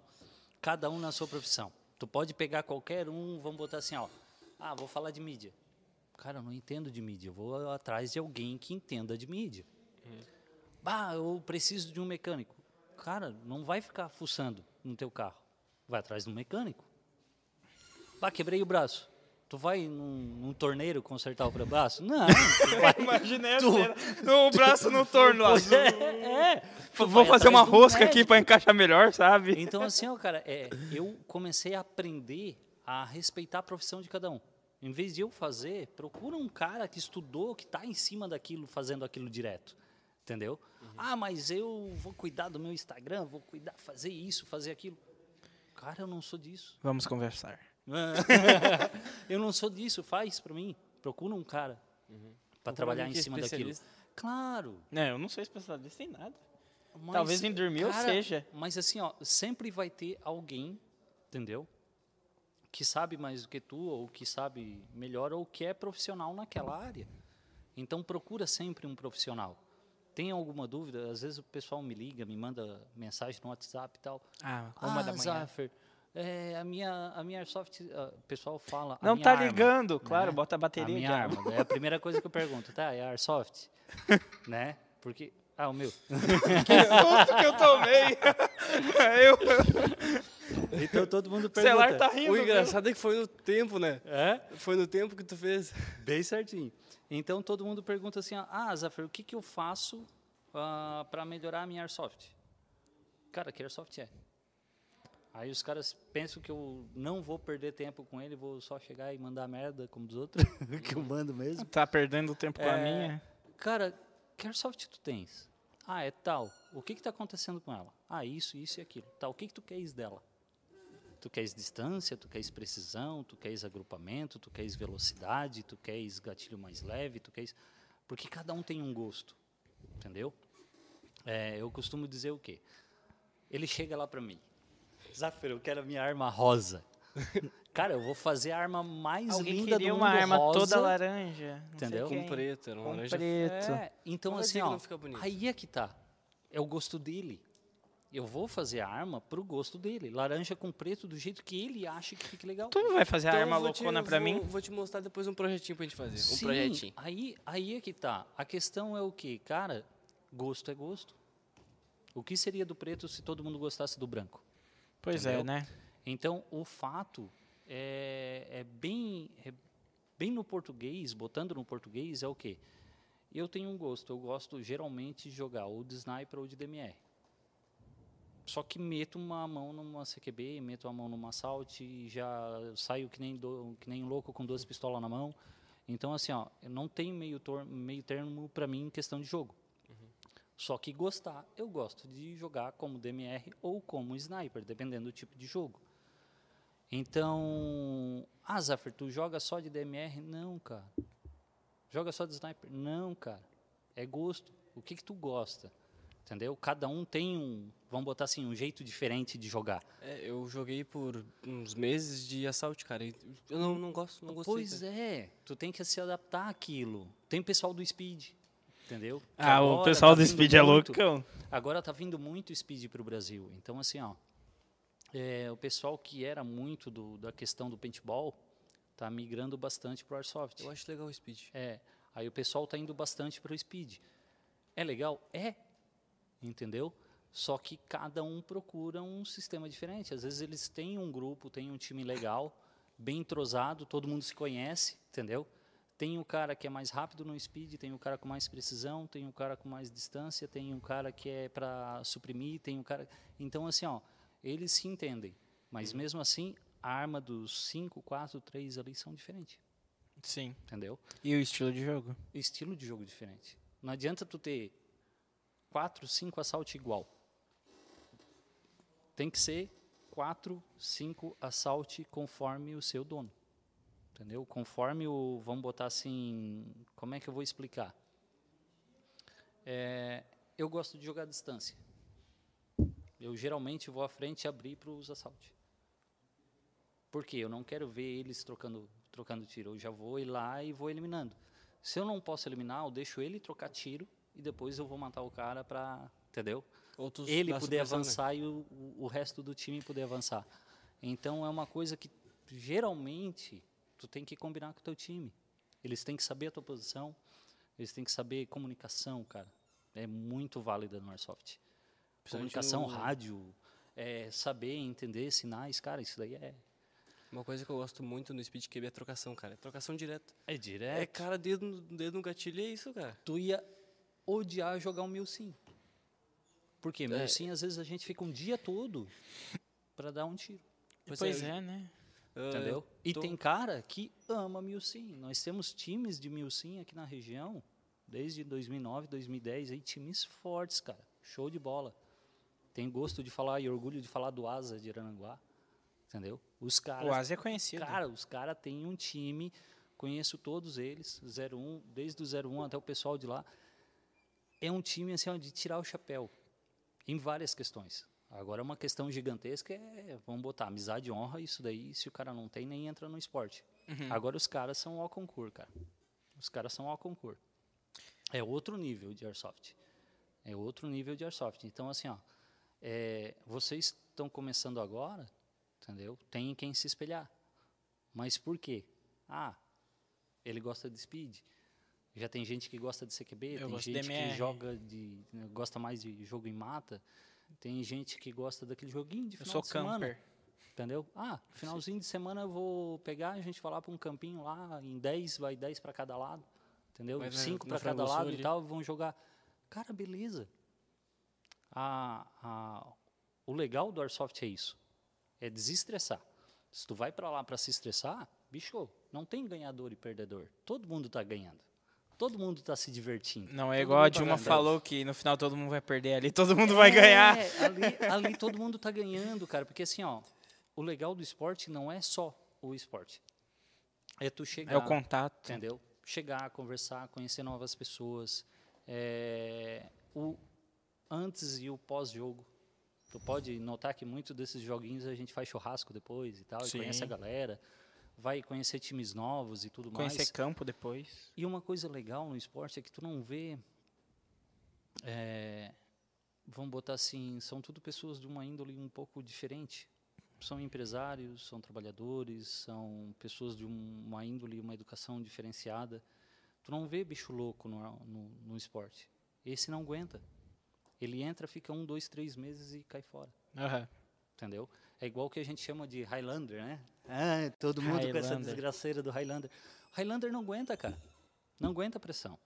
Cada um na sua profissão. Tu pode pegar qualquer um, vamos botar assim, ó. Ah, vou falar de mídia. Cara, eu não entendo de mídia. Eu vou atrás de alguém que entenda de mídia. Bah, eu preciso de um mecânico. Cara, não vai ficar fuçando no teu carro. Vai atrás de um mecânico. Bah, quebrei o braço. Tu vai num, num torneiro consertar o braço? Não. *laughs* Tu vai, Imaginei Tu- *laughs* o braço no torno azul. é, é. Vou fazer uma rosca aqui médico. para encaixar melhor, sabe? Então, assim, ó, cara, é, eu comecei a aprender a respeitar a profissão de cada um. Em vez de eu fazer, procura um cara que estudou, que está em cima daquilo, fazendo aquilo direto. Entendeu? Ah, mas eu vou cuidar do meu Instagram, vou cuidar, fazer isso, fazer aquilo. Cara, eu não sou disso. Vamos conversar. *laughs* eu não sou disso, faz para mim. Procura um cara para trabalhar em é cima daquilo. Claro. Não, eu não sou especialista em nada. Mas, Talvez em dormir eu seja. Mas assim, ó, sempre vai ter alguém, entendeu? Que sabe mais do que tu, ou que sabe melhor, ou que é profissional naquela área. Então procura sempre um profissional. Tem alguma dúvida? Às vezes o pessoal me liga, me manda mensagem no WhatsApp e tal. Ah, uma ah, da manhã. Zaffer, é, a minha, a minha Airsoft, ah, o pessoal fala. a Não minha tá arma, ligando, claro, né? bota a bateria A minha de arma. Daí a primeira coisa que eu pergunto, tá? É a Airsoft? *laughs* né? Porque. Ah, o meu. Que susto que eu tomei! *laughs* eu, Então todo mundo o pergunta. celular tá rindo. O viu? engraçado é que foi no tempo, né? É? Foi no tempo que tu fez. Bem certinho. Então todo mundo pergunta assim: ah, Zafir, o que, que eu faço para melhorar a minha Airsoft? Cara, que Airsoft é. Aí os caras pensam que eu não vou perder tempo com ele, vou só chegar e mandar merda como dos outros, *laughs* que eu mando mesmo. Tá perdendo tempo com a É, minha? Cara, que Airsoft tu tens? Ah, é tal. O que que tá acontecendo com ela? Ah, isso, isso e aquilo. Tá, o que que tu queres dela? Tu queres distância, tu queres precisão, tu queres agrupamento, tu queres velocidade, tu queres gatilho mais leve, tu queres... Porque cada um tem um gosto, entendeu? É, eu costumo dizer o quê? Ele chega lá pra mim. Zafir, eu quero a minha arma rosa. *laughs* Cara, eu vou fazer a arma mais Alguém linda queria do uma mundo arma rosa. toda laranja. Entendeu? Com preto, era uma Com laranja. preto. É, então vai assim, que ó, fica aí é que tá. É o gosto dele. Eu vou fazer a arma pro gosto dele. Laranja com preto do jeito que ele acha que fique legal. Tu vai fazer a Então, arma eu vou te- loucona pra vou- mim? Vou te mostrar depois um projetinho pra gente fazer. Um Sim, projetinho. Aí, aí é que tá. A questão é o quê? Cara, gosto é gosto. O que seria do preto se todo mundo gostasse do branco? Pois é, Entendeu? né? Então, o fato é, é bem, é bem no português, botando no português, é o quê? Eu tenho um gosto. Eu gosto geralmente de jogar ou de sniper ou de DMR. Só que meto uma mão numa CQB, meto a mão numa assault, e já saio que nem, do, que nem louco com duas pistolas na mão. Então, assim, ó, não tem meio, meio termo para mim em questão de jogo. Só que gostar, eu gosto de jogar como DMR ou como sniper, dependendo do tipo de jogo. Então, ah, Zafir, tu joga só de DMR? Não, cara. Joga só de sniper? Não, cara. É gosto. O que que tu gosta? Entendeu? Cada um tem um, vamos botar assim, um jeito diferente de jogar. É, eu joguei por uns meses de assalto, cara. Eu não, não gosto, não gostei. Pois cara. é, tu tem que se adaptar àquilo. Tem pessoal do Speed, entendeu? Ah, o pessoal tá do Speed é muito- loucão. Agora tá vindo muito Speed para o Brasil. Então, assim, ó, é, o pessoal que era muito do, da questão do paintball tá migrando bastante para o Airsoft. Eu acho legal o Speed. É, aí o pessoal tá indo bastante para o Speed. É legal? É, entendeu? Só que cada um procura um sistema diferente. Às vezes eles têm um grupo, têm um time legal, bem entrosado, todo mundo se conhece, entendeu? Tem o cara que é mais rápido no speed, tem o cara com mais precisão, tem o cara com mais distância, tem o cara que é para suprimir, tem o cara. Então, assim, ó, eles se entendem. Mas mesmo assim, a arma dos 5, 4, 3 ali são diferentes, Sim. entendeu? E o estilo de jogo? estilo de jogo diferente. Não adianta tu ter quatro, cinco assalto igual. Tem que ser quatro, cinco assalto conforme o seu dono. Entendeu? Conforme o, vamos botar assim, como é que eu vou explicar? É, eu gosto de jogar à distância. Eu geralmente vou à frente e abrir para os assaltos. Por quê? Eu não quero ver eles trocando, trocando tiro. Eu já vou ir lá e vou eliminando. Se eu não posso eliminar, eu deixo ele trocar tiro e depois eu vou matar o cara para, entendeu? Ou tu Ele poder né? avançar e o- o resto do time poder avançar. Então é uma coisa que geralmente tu tem que combinar com o teu time. Eles têm que saber a tua posição, eles têm que saber comunicação, cara. É muito válida no Airsoft. Comunicação, no- rádio, é, saber entender sinais, cara, isso daí é, Uma coisa que eu gosto muito no Speed QB é trocação, cara. É trocação direta. é É, direto. cara, dedo, no- dedo no gatilho e é isso, cara. tu ia odiar jogar um Milsim. Por quê? É. Milsim, às vezes a gente fica um dia todo para dar um tiro. Pois Pois, é, é, né? Eu- Entendeu? eu E tô- tem cara que ama Milsim. Nós temos times de Milsim aqui na região, desde 2009, 2010, aí, times fortes, cara. Show de bola. Tem gosto de falar e orgulho de falar do Asa de Arananguá. Entendeu? Os caras. O Ásia é conhecido. Cara, os caras têm um time, conheço todos eles, 01, desde o 01 até o pessoal de lá. É um time assim, de tirar o chapéu em várias questões. Agora uma questão gigantesca é, vamos botar, amizade e honra, isso daí, se o cara não tem, nem entra no esporte. Agora os caras são ao concurso, cara. Os caras são ao concurso. É outro nível de airsoft. É outro nível de airsoft. Então, assim, ó, é, vocês estão começando agora, entendeu? Tem em quem se espelhar. Mas por quê? Ah, ele gosta de speed. Já tem gente que gosta de CQB, Eu tem gosto de gente que joga de gosta mais de jogo em mata, tem gente que gosta daquele joguinho de Eu final sou de semana. camper. Entendeu? Ah, finalzinho de semana eu vou pegar, a gente vai lá para um campinho lá, em 10, vai 10 para cada lado. Entendeu? Vai na- 5 na para cada lado e tal, vão jogar. Cara, beleza. A, a, O legal do Airsoft é isso. É desestressar. Se tu vai para lá para se estressar, bicho, não tem ganhador e perdedor. Todo mundo está ganhando. Todo mundo está se divertindo. Não é Todo igual a tá Dilma falou que no final todo mundo vai perder ali, todo mundo vai ganhar. É, ali, ali todo mundo tá ganhando, cara. Porque assim, ó, o legal do esporte não é só o esporte. É tu chegar, É o contato. entendeu? Chegar, conversar, conhecer novas pessoas. É, o antes e o pós-jogo. Tu pode notar que muitos desses joguinhos a gente faz churrasco depois e tal, e Sim. conhece a galera, vai conhecer times novos e tudo Conhecer mais. campo depois. E uma coisa legal no esporte é que tu não vê. é, vamos botar assim, são tudo pessoas de uma índole um pouco diferente. São empresários, são trabalhadores, são pessoas de um- uma índole, uma educação diferenciada. Tu não vê bicho louco no, no, no esporte. Esse não aguenta. Ele entra, fica um, dois, três meses e cai fora. Aham. Entendeu? É igual o que a gente chama de Highlander, né? Ah, todo mundo com essa Highlander. desgraceira do Highlander. Highlander não aguenta, cara. Não aguenta a pressão.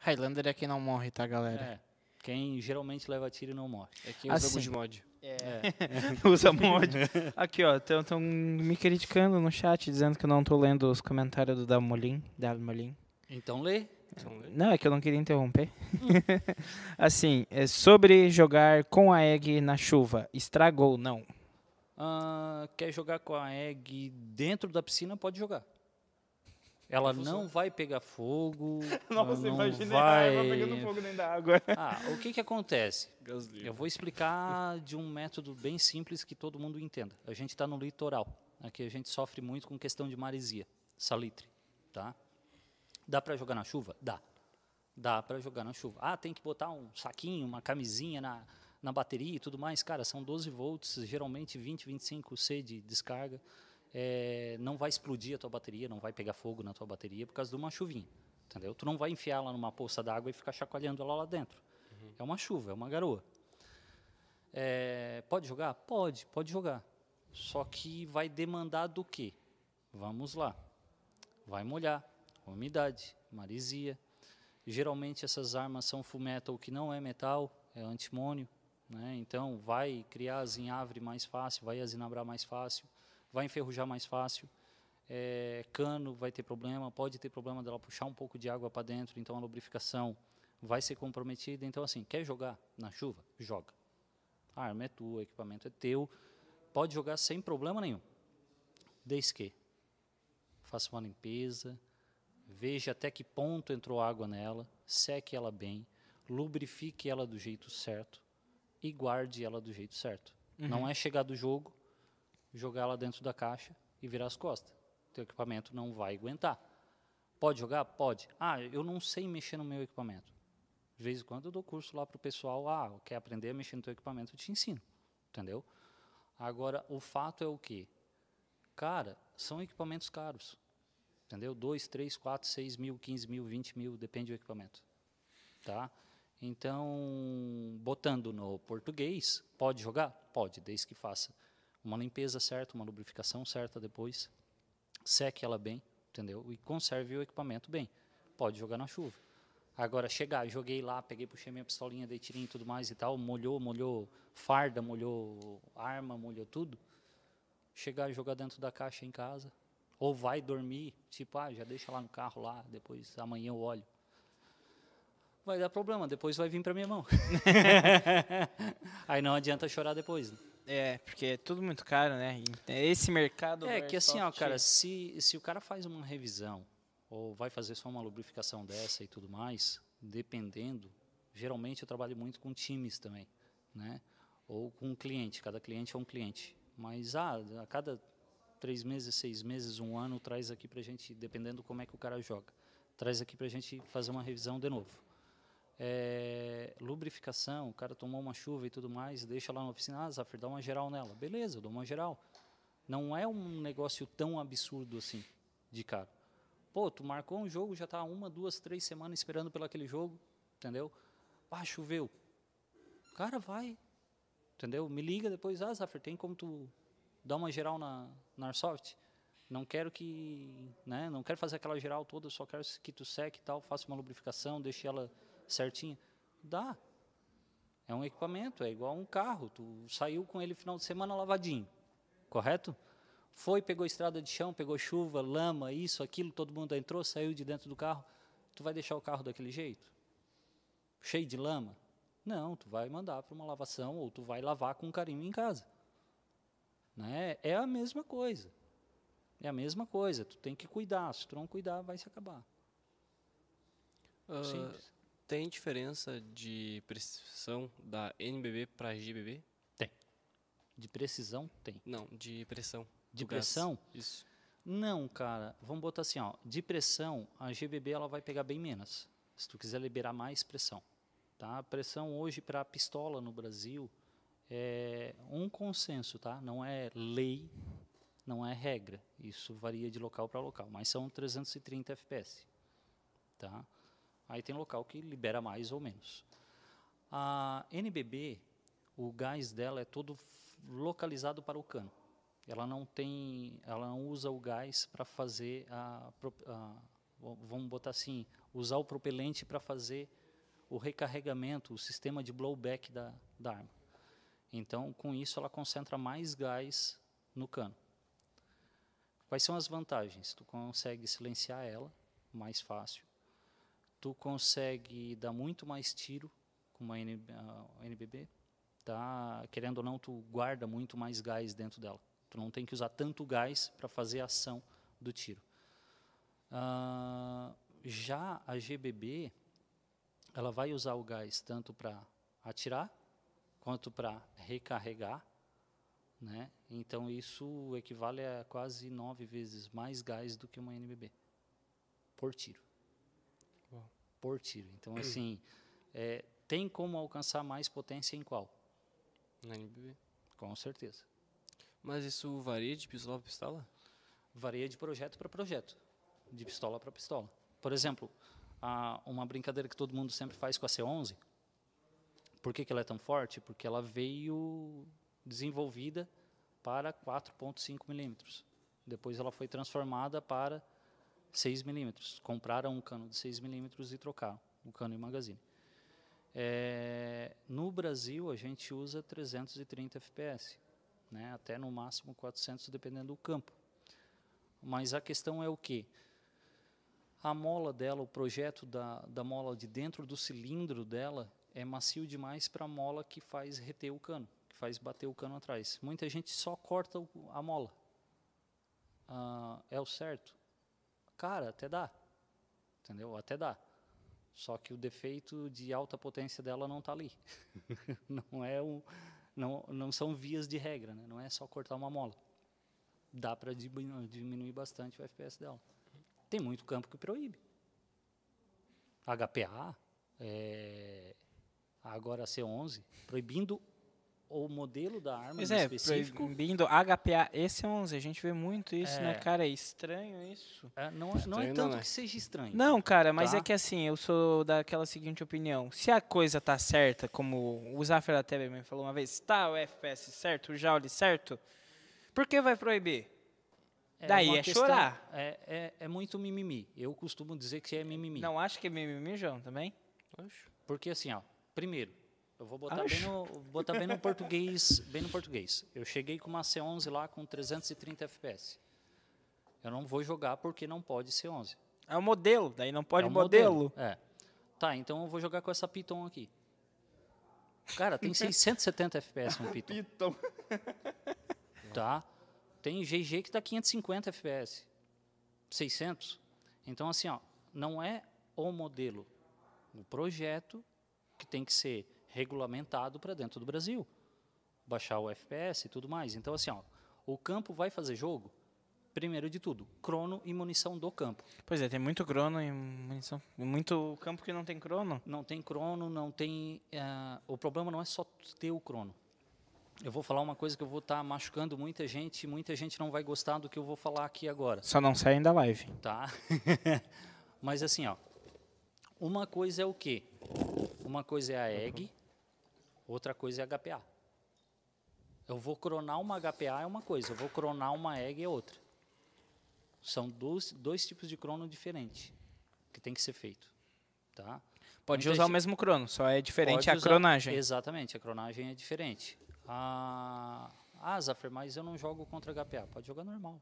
Highlander é quem não morre, tá, galera? É. Quem geralmente leva tiro não morre. É quem usa Assim. good mod. *laughs* Usa mod. Aqui, ó, estão me criticando no chat, dizendo que eu não tô lendo os comentários do Dalmolin. Dalmolin. Então lê. Não, é que eu não queria interromper. *laughs* assim, é sobre jogar com a egg na chuva. Estragou, não. Ah, quer jogar com a egg dentro da piscina, pode jogar. Ela não vai pegar fogo. *laughs* ela não vai... fogo dentro da água. Ah, o que que acontece? Eu vou explicar de um método bem simples que todo mundo entenda. A gente está no litoral. Aqui a gente sofre muito com questão de maresia, salitre, tá? Dá para jogar na chuva? Dá. Dá para jogar na chuva. Ah, tem que botar um saquinho, uma camisinha na, na bateria e tudo mais. Cara, são 12 volts, geralmente 20, 25 C de descarga. É, não vai explodir a tua bateria, não vai pegar fogo na tua bateria por causa de uma chuvinha. Entendeu? Tu não vai enfiar ela numa poça d'água e ficar chacoalhando ela lá dentro. É uma chuva, é uma garoa. É, pode jogar? Pode, pode jogar. Só que vai demandar do quê? Vamos lá. Vai molhar, umidade, maresia. Geralmente essas armas são full metal, que não é metal, é antimônio. Né? Então vai criar azinhavre mais fácil, vai azinabrar mais fácil, vai enferrujar mais fácil. É, cano vai ter problema, pode ter problema dela puxar um pouco de água para dentro, então a lubrificação vai ser comprometida. Então, assim, quer jogar na chuva? Joga. A arma é tua, o equipamento é teu. Pode jogar sem problema nenhum. Desde que faça uma limpeza, veja até que ponto entrou água nela, seque ela bem, lubrifique ela do jeito certo e guarde ela do jeito certo. Não é chegar do jogo, jogar ela dentro da caixa e virar as costas. Teu equipamento não vai aguentar. Pode jogar? Pode. Ah, eu não sei mexer no meu equipamento. De vez em quando eu dou curso lá para o pessoal. Ah, quer aprender a mexer no teu equipamento? Eu te ensino. Entendeu? Agora, o fato é o quê? Cara, são equipamentos caros. Entendeu? 2, 3, 4, 6 mil, 15 mil, 20 mil, depende do equipamento. Tá? Então, botando no português, pode jogar? Pode, desde que faça uma limpeza certa, uma lubrificação certa depois, seque ela bem, entendeu? E conserve o equipamento bem. Pode jogar na chuva. Agora, chegar, joguei lá, peguei, puxei minha pistolinha, dei tirinho e tudo mais e tal, molhou, molhou farda, molhou arma, molhou tudo. Chegar e jogar dentro da caixa em casa. Ou vai dormir, tipo, ah, já deixa lá no carro lá, depois amanhã eu olho. Vai dar problema, depois vai vir para minha mão. *laughs* Aí não adianta chorar depois. né? É, porque é tudo muito caro, né? Esse mercado. É do que assim, ó, cara, se, se o cara faz uma revisão ou vai fazer só uma lubrificação dessa e tudo mais, dependendo, geralmente eu trabalho muito com times também, né? Ou com um cliente, cada cliente é um cliente. Mas ah, a cada três meses, seis meses, um ano, traz aqui pra gente, dependendo como é que o cara joga, traz aqui pra gente fazer uma revisão de novo. É, lubrificação, o cara tomou uma chuva e tudo mais, deixa lá na oficina, ah, Zafir, dá uma geral nela. Beleza, eu dou uma geral. Não é um negócio tão absurdo assim, de cara. Pô, tu marcou um jogo, já tá uma, duas, três semanas esperando pelo aquele jogo, entendeu? Ah, choveu. Cara, vai. Entendeu? Me liga depois, ah, Zafir, tem como tu dar uma geral na, na Airsoft? Não quero que, né, não quero fazer aquela geral toda, só quero que tu seque e tal, faça uma lubrificação, deixe ela certinha. Dá. É um equipamento, é igual um carro. Tu saiu com ele final de semana lavadinho, correto? Foi, pegou estrada de chão, pegou chuva, lama, isso, aquilo, todo mundo entrou, saiu de dentro do carro. Tu vai deixar o carro daquele jeito? Cheio de lama? Não, tu vai mandar para uma lavação ou tu vai lavar com carinho em casa. Né? É a mesma coisa. É a mesma coisa. Tu tem que cuidar. Se tu não cuidar, vai se acabar. Ah, Simples. Tem diferença de pressão da NBB para GBB? De precisão, tem. Não, de pressão. De do gás. pressão? Isso. Não, cara. Vamos botar assim, ó. De pressão, a GBB ela vai pegar bem menos. Se tu quiser liberar mais pressão, tá? A pressão hoje para a pistola no Brasil é um consenso, tá? Não é lei, não é regra. Isso varia de local para local, mas são 330 FPS, tá? Aí tem local que libera mais ou menos. A NBB, o gás dela é todo localizado para o cano. Ela não tem, ela não usa o gás para fazer a, a- vamos botar assim, usar o propelente para fazer o recarregamento, o sistema de blowback da, da arma. Então, com isso, ela concentra mais gás no cano. Quais são as vantagens? Tu consegue silenciar ela mais fácil. Tu consegue dar muito mais tiro com uma NBB. Tá? Querendo ou não, tu guarda muito mais gás dentro dela. Tu não tem que usar tanto gás para fazer a ação do tiro. Ah, já a GBB, ela vai usar o gás tanto para atirar quanto para recarregar, né? Então isso equivale a quase nove vezes mais gás do que uma NBB por tiro. Por tiro. Então assim, é, tem como alcançar mais potência em qual? Na NBB. Com certeza. Mas isso varia de pistola para pistola? Varia de projeto para projeto, de pistola para pistola. Por exemplo, a- uma brincadeira que todo mundo sempre faz com a C11. Por que, que ela é tão forte? Porque ela veio desenvolvida para 4.5 milímetros. Depois ela foi transformada para 6 milímetros. Compraram um cano de 6 milímetros e trocaram o cano e magazine. É, no Brasil a gente usa 330 fps, né? até no máximo 400 dependendo do campo. Mas a questão é o que? A mola dela, o projeto da, da mola de dentro do cilindro dela é macio demais para a mola que faz reter o cano, que faz bater o cano atrás. Muita gente só corta a mola. Ah, é o certo? Cara, até dá. Entendeu? Até dá. Só que o defeito de alta potência dela não está ali. *laughs* não é um, não, não são vias de regra, né? Não é só cortar uma mola. Dá para diminuir, bastante o FPS dela. Tem muito campo que proíbe. HPA, é, agora C11, proibindo o modelo da arma Pois em é, específico. proibindo HPA E11, a gente vê muito isso, né, É. cara? É estranho isso. É, não, é- não é Estranho não, tanto né? que seja estranho. Não, cara, mas Tá. é que assim, eu sou daquela seguinte opinião. Se a coisa tá certa, como o Zafra até me falou uma vez, tá o FPS certo, o Joule certo, por que vai proibir? Daí uma é questão- chorar. É, é, é muito mimimi. Eu costumo dizer que é mimimi. Não acho que é mimimi, João, também? Acho. Porque assim, ó, primeiro, eu vou botar Acho. bem no, botar bem no português, bem no português. Eu cheguei com uma C11 lá com 330 FPS. Eu não vou jogar porque não pode ser 11. É o modelo, daí não pode é um modelo. É. Tá, então eu vou jogar com essa Python aqui. Cara, tem *laughs* 670 FPS no Python. Python. *laughs* Tá? Tem GG que dá 550 FPS. 600. Então, assim, ó, não é o modelo, o projeto que tem que ser regulamentado para dentro do Brasil. Baixar o FPS e tudo mais. Então, assim, ó, o campo vai fazer jogo, primeiro de tudo, crono e munição do campo. Pois é, tem muito crono e munição. Muito campo que não tem crono. Não tem crono, não tem. ah, o problema não é só ter o crono. Eu vou falar uma coisa que eu vou estar machucando muita gente, e muita gente não vai gostar do que eu vou falar aqui agora, Só não saem da live. tá? *laughs* Mas assim, ó, uma coisa é o quê? Uma coisa é a EG, outra coisa é a HPA. Eu vou cronar uma HPA é uma coisa, eu vou cronar uma EG é outra. São dois, dois tipos de crono diferentes que tem que ser feito, tá? Pode Muita usar o gente- mesmo crono, só é diferente Pode a usar- cronagem. Exatamente, a cronagem é diferente. Ah, ah, Zaffer, mas eu não jogo contra HPA. Pode jogar normal.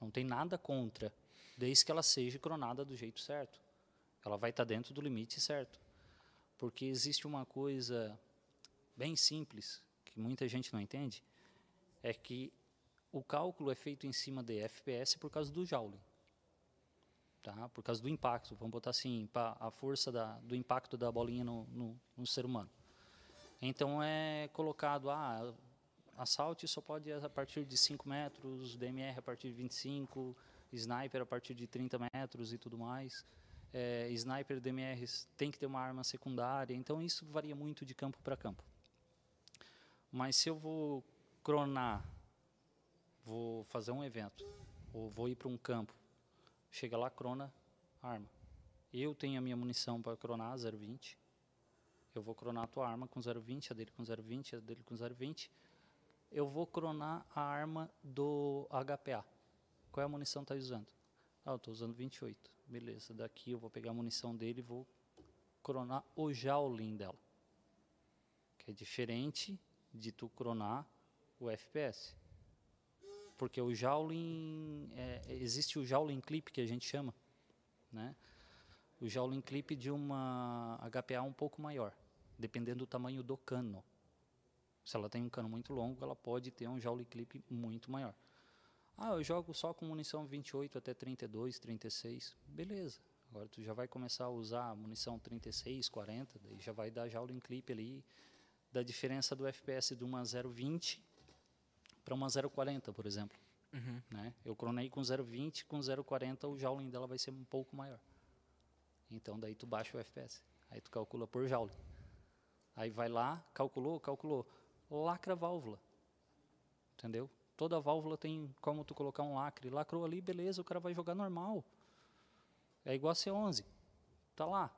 Não tem nada contra, desde que ela seja cronada do jeito certo. Ela vai estar dentro do limite certo. Porque existe uma coisa bem simples, que muita gente não entende, é que o cálculo é feito em cima de FPS por causa do Joule. Tá? Por causa do impacto, vamos botar assim, a força da, do impacto da bolinha no, no, no ser humano. Então é colocado, ah, assault só pode a partir de 5 metros, DMR a partir de 25, sniper a partir de 30 metros e tudo mais. É, sniper DMR tem que ter uma arma secundária, então isso varia muito de campo para campo. Mas se eu vou cronar, vou fazer um evento, ou vou ir para um campo, chega lá, crona, arma. Eu tenho a minha munição para cronar 0,20. Eu vou cronar a tua arma com 0,20, a dele com 0,20, a dele com 0,20. Eu vou cronar a arma do HPA. Qual é a munição que está usando? Ah, eu estou usando 28. Beleza, daqui eu vou pegar a munição dele e vou cronar o Javelin dela. Que é diferente de tu cronar o FPS. Porque o Javelin, é, existe o Javelin Clip que a gente chama, né? O Javelin Clip de uma HPA um pouco maior, dependendo do tamanho do cano. Se ela tem um cano muito longo, ela pode ter um Javelin Clip muito maior. Ah, eu jogo só com munição 28 até 32, 36. Beleza. Agora tu já vai começar a usar munição 36, 40, daí já vai dar Javelin Clip ali, da diferença do FPS de uma 0,20 para uma 0,40, por exemplo. Uhum. Né? Eu cronei com 0,20, com 0,40 o Joule dela vai ser um pouco maior. Então daí tu baixa o FPS. Aí tu calcula por Joule. Aí vai lá, calculou, calculou. Lacra a válvula. Entendeu? Toda válvula tem como tu colocar um lacre. Lacrou ali, beleza, o cara vai jogar normal. É igual a C11. Tá lá,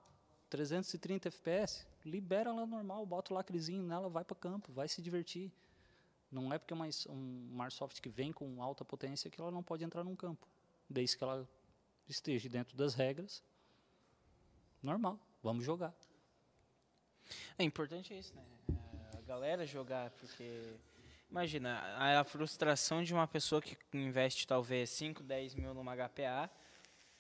330 FPS. Libera ela normal, bota o lacrezinho nela, vai para campo, vai se divertir. Não é porque é uma, um Airsoft que vem com alta potência que ela não pode entrar num campo. Desde que ela esteja dentro das regras. Normal, vamos jogar. É importante isso, né? A galera jogar, porque. Imagina, a, frustração de uma pessoa que investe talvez 5, 10 mil numa HPA,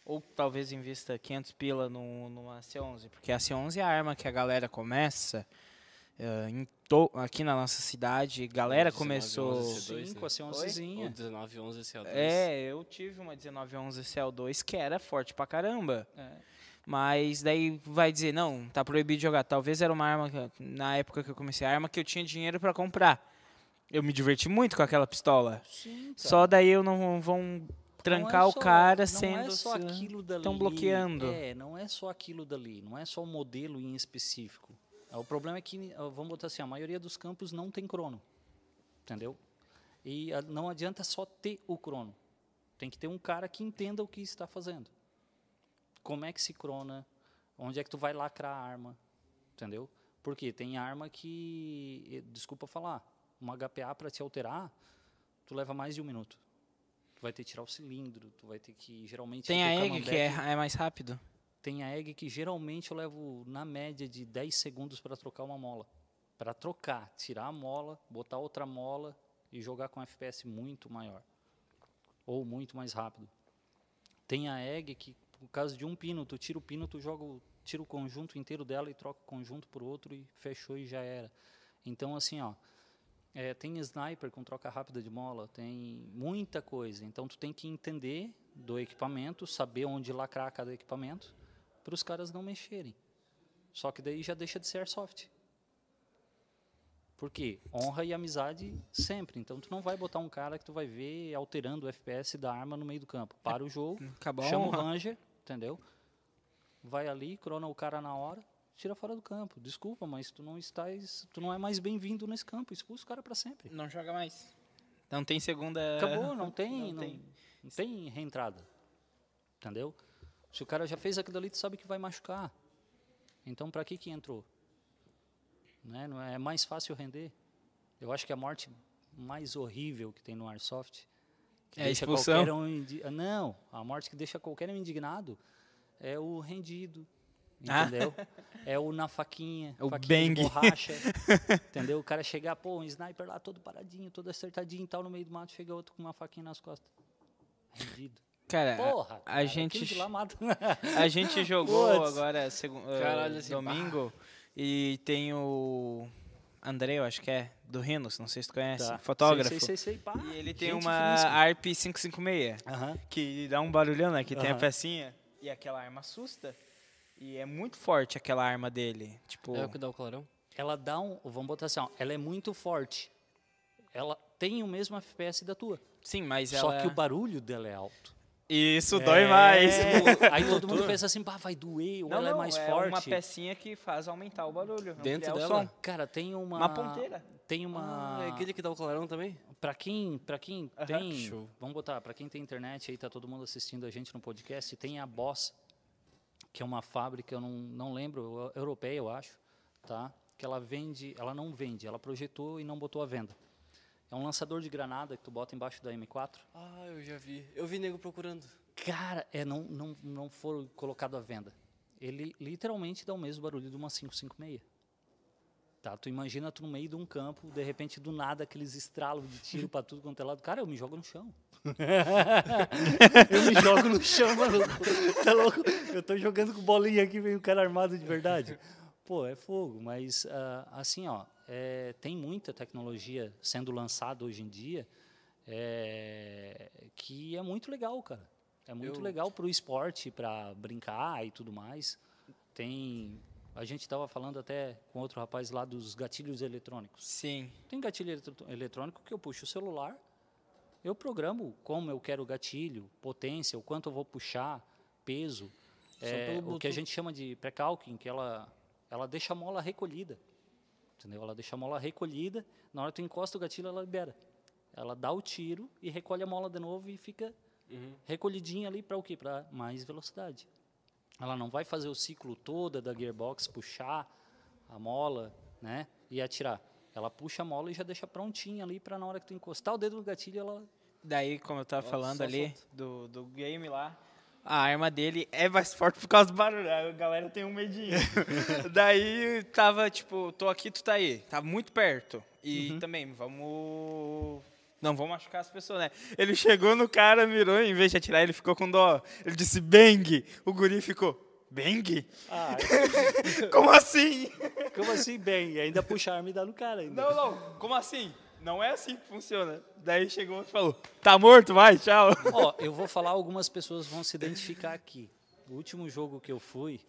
ou talvez invista 500 pila no, numa C11, porque a C11 é a arma que a galera começa. em to- aqui na nossa cidade, galera 19, começou. 11, C2, Sim, né? a C11zinha. Ou 19, 11 CO2. É, eu tive uma 1911 CL2 que era forte pra caramba. É. Mas daí vai dizer, não, tá proibido de jogar. Talvez era uma arma, que- na época que eu comecei, a arma que eu tinha dinheiro pra comprar. Eu me diverti muito com aquela pistola. Sim, Só daí eu não vão trancar o cara não sendo. é só aquilo dali. tão bloqueando. É, não é só aquilo dali, não é só o modelo em específico. É, O problema é que, vamos botar assim, a maioria dos campos não tem crono, entendeu? E a- não adianta só ter o crono. Tem que ter um cara que entenda o que está fazendo. Como é que se crona, onde é que tu vai lacrar a arma, entendeu? Porque tem arma que, eh, desculpa falar, uma HPA para te alterar, tu leva mais de um minuto. Tu vai ter que tirar o cilindro, tu vai ter que geralmente Tem a egg que é, é mais rápido. tem a egg que geralmente eu levo na média de 10 segundos para trocar uma mola. Para trocar, tirar a mola, botar outra mola e jogar com FPS muito maior. Ou muito mais rápido. Tem a egg que, por causa de um pino, tu tira o pino, tu joga, o- tira o conjunto inteiro dela e troca o conjunto por outro e fechou e já era. Então, assim, ó, é, tem sniper com troca rápida de mola, tem muita coisa. Então, tu tem que entender do equipamento, saber onde lacrar cada equipamento, para os caras não mexerem. Só que daí já deixa de ser airsoft. Por quê? Honra e amizade sempre. Então, tu não vai botar um cara que tu vai ver alterando o FPS da arma no meio do campo. Para o jogo, Acabou. chama o. Ranger, entendeu? Vai ali, crona o cara na hora, tira fora do campo. Desculpa, mas tu não estás, tu não é mais bem-vindo nesse campo. Expulsa o cara para sempre. Não joga mais. Não tem segunda. Acabou, não *laughs* tem, Não não, tem. não tem reentrada. Entendeu? Se o cara já fez aquilo ali, tu sabe que vai machucar. Então, para que que entrou? Né? Não é, mais fácil render. Eu acho que a morte mais horrível que tem no Airsoft que É deixa expulsão? qualquer um indi- Não, a morte que deixa qualquer um indignado é o rendido, Ah. entendeu? É o na faquinha, O faquinha de bang. borracha, *laughs* entendeu? O cara chegar, pô, um sniper lá todo paradinho, todo acertadinho e tal, no meio do mato, chega outro com uma faquinha nas costas. Rendido. Cara, Porra, a cara, gente aquilo de lá mata. A gente jogou agora segu- eh, Caralho, assim, domingo e tem o André, eu acho que é, do Rinos, não sei se tu conhece, Tá. fotógrafo. Sei, sei, sei, sei, pá, E ele tem gente uma finíssima. ARP 556, Aham. que dá um barulhão, né? Que tem a pecinha. E aquela arma assusta. E é muito forte aquela arma dele. Tipo, É o que dá o clarão? Ela dá um, vamos botar assim, ó, ela é muito forte. Ela tem o mesmo FPS da tua. sim, mas Só ela... que o barulho dela é alto. Isso dói É, mais. Aí todo mundo *laughs* pensa assim, pá, vai doer, ou Não, ela não, é mais é forte. uma pecinha que faz aumentar o barulho. Dentro dela? som. Cara, tem uma. Uma ponteira. Tem uma. Ah, é aquele que dá o clarão também? Pra quem, pra quem Aham. tem. Show. Vamos botar, pra quem tem internet aí, tá todo mundo assistindo a gente no podcast, tem a Boss, que é uma fábrica, eu não, não lembro, eu- europeia, eu acho, tá? Que ela vende, ela não vende, ela projetou e não botou à venda. É um lançador de granada que tu bota embaixo da M4. Ah, eu já vi. Eu vi nego procurando. Cara, é, não, não, não foram colocado à venda. Ele literalmente dá o mesmo barulho de uma 556. Tá, tu imagina tu no meio de um campo, de repente do nada aqueles estralos de tiro pra tudo quanto é lado. Cara, eu me jogo no chão. *laughs* eu me jogo no chão, mano. Tá louco? Eu tô jogando com bolinha aqui, vem o cara armado de verdade. Pô, é fogo, mas ah, assim, ó, é, tem muita tecnologia sendo lançada hoje em dia é, que é muito legal, cara. É muito Eu- legal pro esporte, para brincar e tudo mais. Tem. A gente estava falando até com outro rapaz lá dos gatilhos eletrônicos. Sim. Tem gatilho eletrônico que eu puxo o celular, eu programo como eu quero o gatilho, potência, o quanto eu vou puxar, peso. É, o que a gente chama de pré-calking, que ela, ela deixa a mola recolhida. Entendeu? Ela deixa a mola recolhida, na hora que tu encosta o gatilho, ela libera. Ela dá o tiro e recolhe a mola de novo e fica Uhum. recolhidinha ali para o quê? Para mais velocidade. Ela não vai fazer o ciclo todo da gearbox, puxar a mola, né, e atirar. Ela puxa a mola e já deixa prontinha ali para na hora que tu encostar o dedo no gatilho, ela Daí, como eu tava Nossa, falando ali solta. do, do game lá, a arma dele é mais forte por causa do barulho. A galera tem um medinho. *laughs* Daí tava, tipo, tô aqui, tu tá aí. Tá muito perto. E Uhum. também, vamos. Não vamos machucar as pessoas, né? Ele chegou no cara, mirou, em vez de atirar, ele ficou com dó. Ele disse bang. O guri ficou. Bang? ah, *laughs* Como assim? Como assim bem? E ainda puxa a arma e dá no cara ainda. Não, não, como assim? Não é assim que funciona. Daí chegou outro e falou: tá morto, vai, tchau. Ó, eu vou falar, algumas pessoas vão se identificar aqui. O último jogo que eu fui,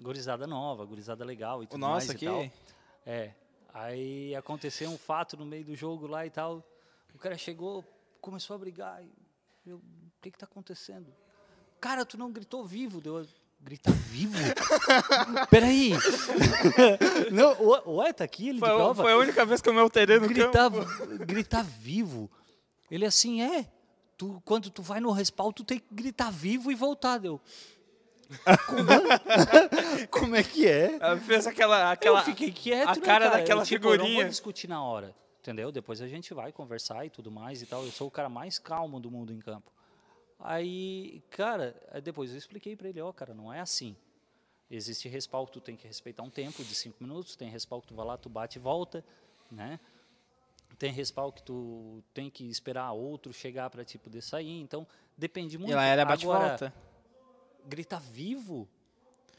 gurizada nova, gurizada legal e tudo nosso mais aqui? e tal. É. Aí aconteceu um fato no meio do jogo lá e tal. O cara chegou, começou a brigar. e Eu, o que que tá acontecendo? Cara, tu não gritou vivo. Deu, gritar vivo? *laughs* Peraí. *laughs* não, o, o Ué, tá aqui, ele de Foi, prova. foi a única vez que eu me alterei no gritar, campo. gritar vivo. Ele assim, é. Tu, quando tu vai no respawn, tu tem que gritar vivo e voltar, deu. Como, é? *laughs* Como é que é? Ela fez aquela. aquela eu fiquei quieto, a né, cara cara? daquela eu, tipo, Eu não figurinha. vou discutir na hora, entendeu? Depois a gente vai conversar e tudo mais e tal. Eu sou o cara mais calmo do mundo em campo. Aí, cara, depois eu expliquei pra ele, ó, cara, não é assim. Existe respawn que tu tem que respeitar um tempo de cinco minutos, tem respawn que tu vai lá, tu bate e volta, né? Tem respawn que tu tem que esperar outro chegar pra te poder sair, então depende muito. E lá era Agora, bate-volta. gritar vivo?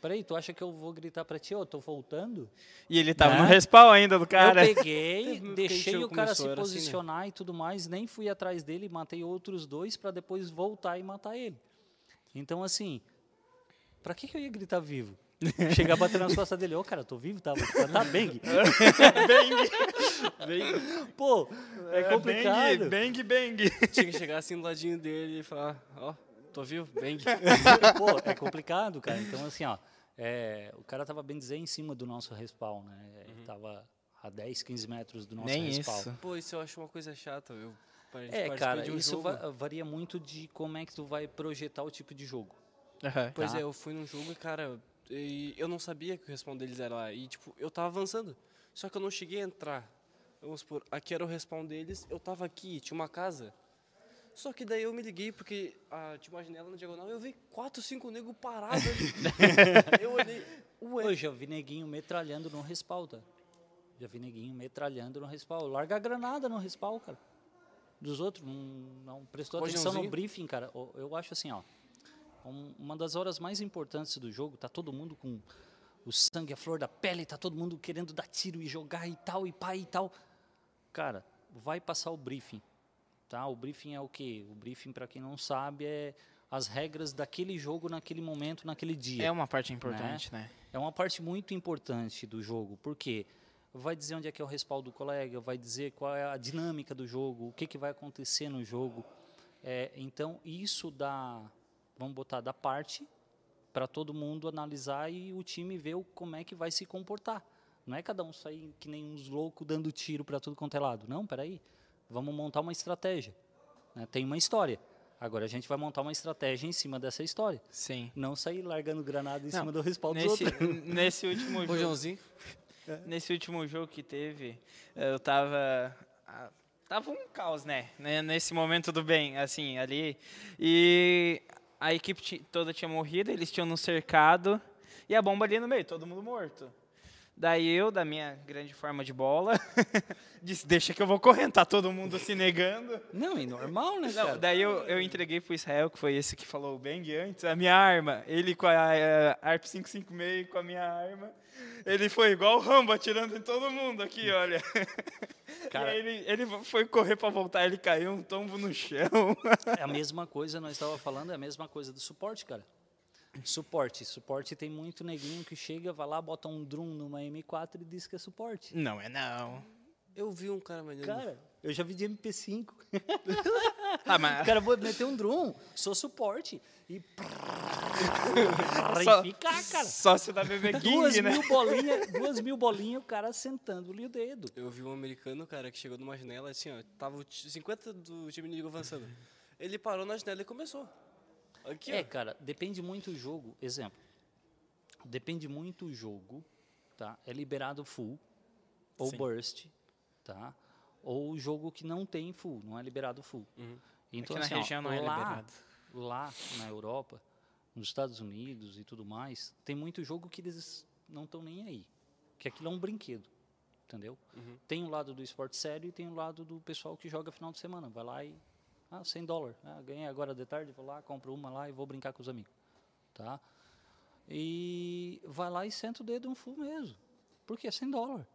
Peraí, tu acha que eu vou gritar pra ti, ó, tô voltando? E ele tava Né? no respawn ainda do cara. Eu *laughs* peguei, deixei o cara se era assim, né? posicionar e tudo mais, nem fui atrás dele, matei outros dois pra depois voltar e matar ele. Então, assim, pra que, que eu ia gritar vivo? *laughs* Chegar batendo nas costas dele, ô cara, tô vivo, tá, tá bem. *laughs* Pô, é complicado. Bang, bang, bang. Tinha que chegar assim do ladinho dele e falar, ó, tô vivo? Bang. *laughs* Pô, é complicado, cara. Então, assim, ó, é, o cara tava bem dizer em cima do nosso respawn, né? Ele Tava a 10, 15 metros do nosso Nem respawn. isso. Pô, isso eu acho uma coisa chata, viu? Pra gente É, cara, de um isso jogo. va- varia muito de como é que tu vai projetar o tipo de jogo. Aham. Pois tá. é, eu fui num jogo e, cara, e eu não sabia que o respawn deles era lá. E, tipo, eu tava avançando. Só que eu não cheguei a entrar. Vamos supor, aqui era o respawn deles, eu tava aqui, tinha uma casa. Só que daí eu me liguei porque ah, tinha uma janela na diagonal e eu vi quatro, cinco negros parados ali. *laughs* eu olhei, ué. Eu já vi neguinho metralhando no respaldo. Já vi neguinho metralhando no respaldo. Larga a granada no respaldo, cara. Dos outros, não, não prestou atenção no briefing, cara. Eu- Eu acho assim, ó. um- uma das horas mais importantes do jogo, tá todo mundo com o sangue, a flor da pele, tá todo mundo querendo dar tiro e jogar e tal, e pá e tal. Cara, vai passar o briefing, tá? O briefing é o quê? O briefing, para quem não sabe, é as regras daquele jogo naquele momento, naquele dia. É uma parte importante, né? É uma parte muito importante do jogo, porque vai dizer onde é que é o respaldo do colega, vai dizer qual é a dinâmica do jogo, o que, que vai acontecer no jogo. É, então, isso dá, vamos botar, da parte para todo mundo analisar e o time ver o- como é que vai se comportar. Não é cada um sair que nem uns loucos dando tiro para tudo quanto é lado. Não, peraí. Vamos montar uma estratégia. né? Tem uma história. Agora a gente vai montar uma estratégia em cima dessa história. Sim. Não sair largando granada em Não, cima do respaldo dos Nesse, outros. *laughs* nesse último jogo, Rojãozinho. nesse último jogo que teve, eu tava tava um caos, né? Né, Nesse momento do bem, assim, ali. E a equipe toda tinha morrido, eles tinham nos cercado e a bomba ali no meio, todo mundo morto. Daí eu, da minha grande forma de bola, *laughs* disse, deixa que eu vou correndo, tá todo mundo se negando. Não, é normal, né, Não, daí eu, eu entreguei pro Israel, que foi esse que falou o Bang antes, a minha arma. Ele com a, eh, ARP 556 com a minha arma. Ele foi igual o Rambo atirando em todo mundo aqui, olha. *laughs* Cara- E aí ele, ele foi correr pra voltar, ele caiu um tombo no chão. É a mesma coisa, nós estava falando, é a mesma coisa do suporte, cara. Suporte. Suporte tem muito neguinho que chega, vai lá, bota um drum numa M4 e diz que é suporte. Não é não. Eu vi um cara vendendo. Cara, eu já vi de MP5. *laughs* Ah, O mas cara vou meter um drum, sou suporte. E. Só- *laughs* e ficar, cara. só se dá bebê Duas né? mil bolinhas, duas mil bolinhas, o cara sentando-lhe o dedo. Eu vi um americano, cara, que chegou numa janela, assim, ó, tava o ti- 50 do time inimigo avançando. Ele parou na janela e começou. Aqui, É, cara, depende muito do jogo. Exemplo. Depende muito do jogo, tá? É liberado full ou Sim. burst, tá? Ou jogo que não tem full, não é liberado full. Uhum. Então, Aqui na assim, ó, região não é lá, liberado. lá na Europa, nos Estados Unidos e tudo mais, tem muito jogo que eles não estão nem aí. Que aquilo é um brinquedo, entendeu? Uhum. Tem o lado do esporte sério e tem o lado do pessoal que joga final de semana. Vai lá e. Ah, 100 dólares. Ah, ganhei agora de tarde, vou lá, compro uma lá e vou brincar com os amigos. Tá? E vai lá e senta o dedo no full mesmo. Porque é 100 dólares.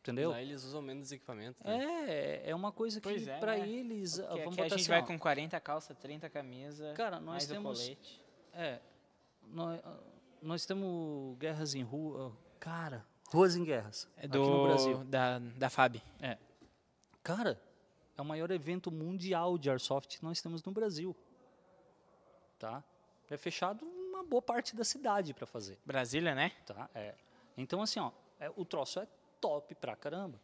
Entendeu? Lá eles usam menos equipamento. né? É, é uma coisa que Pois é, pra né? eles. Porque vamos aqui a gente assim, vai ó, com 40 calça, 30 camisa, Cara, nós mais temos- o colete. É, nós, nós temos guerras em rua. Cara, ruas em guerras. É aqui no Brasil. do, da, da FAB. É. Cara, é o maior evento mundial de airsoft que nós temos no Brasil. Tá? É fechado uma boa parte da cidade para fazer. Brasília, né? Tá? É. Então, assim, ó, é, o troço é top pra caramba.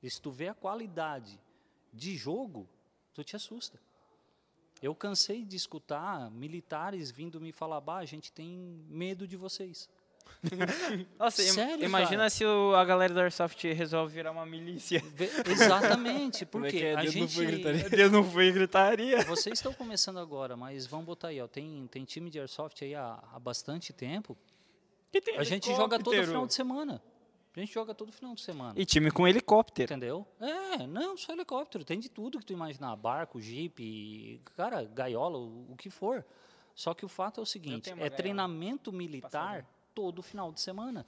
E se tu vê a qualidade de jogo, tu te assusta. Eu cansei de escutar militares vindo me falar, bah, a gente tem medo de vocês. *laughs* Nossa, Sério, imagina cara? se o- a galera do Airsoft resolve virar uma milícia. Exatamente, é porque que é? a não gente... foi gritaria. *laughs* Deus não foi gritaria. Vocês estão começando agora, mas vamos botar aí, ó, tem, tem time de airsoft aí há, há bastante tempo. A gente joga todo final de semana. A gente joga todo final de semana. E time com helicóptero. Entendeu? É, não, só helicóptero. Tem de tudo que tu imaginar. Barco, jipe, cara, gaiola, o, o que for. Só que o fato é o seguinte, é gaiola. treinamento militar Passarinho. Todo final de semana.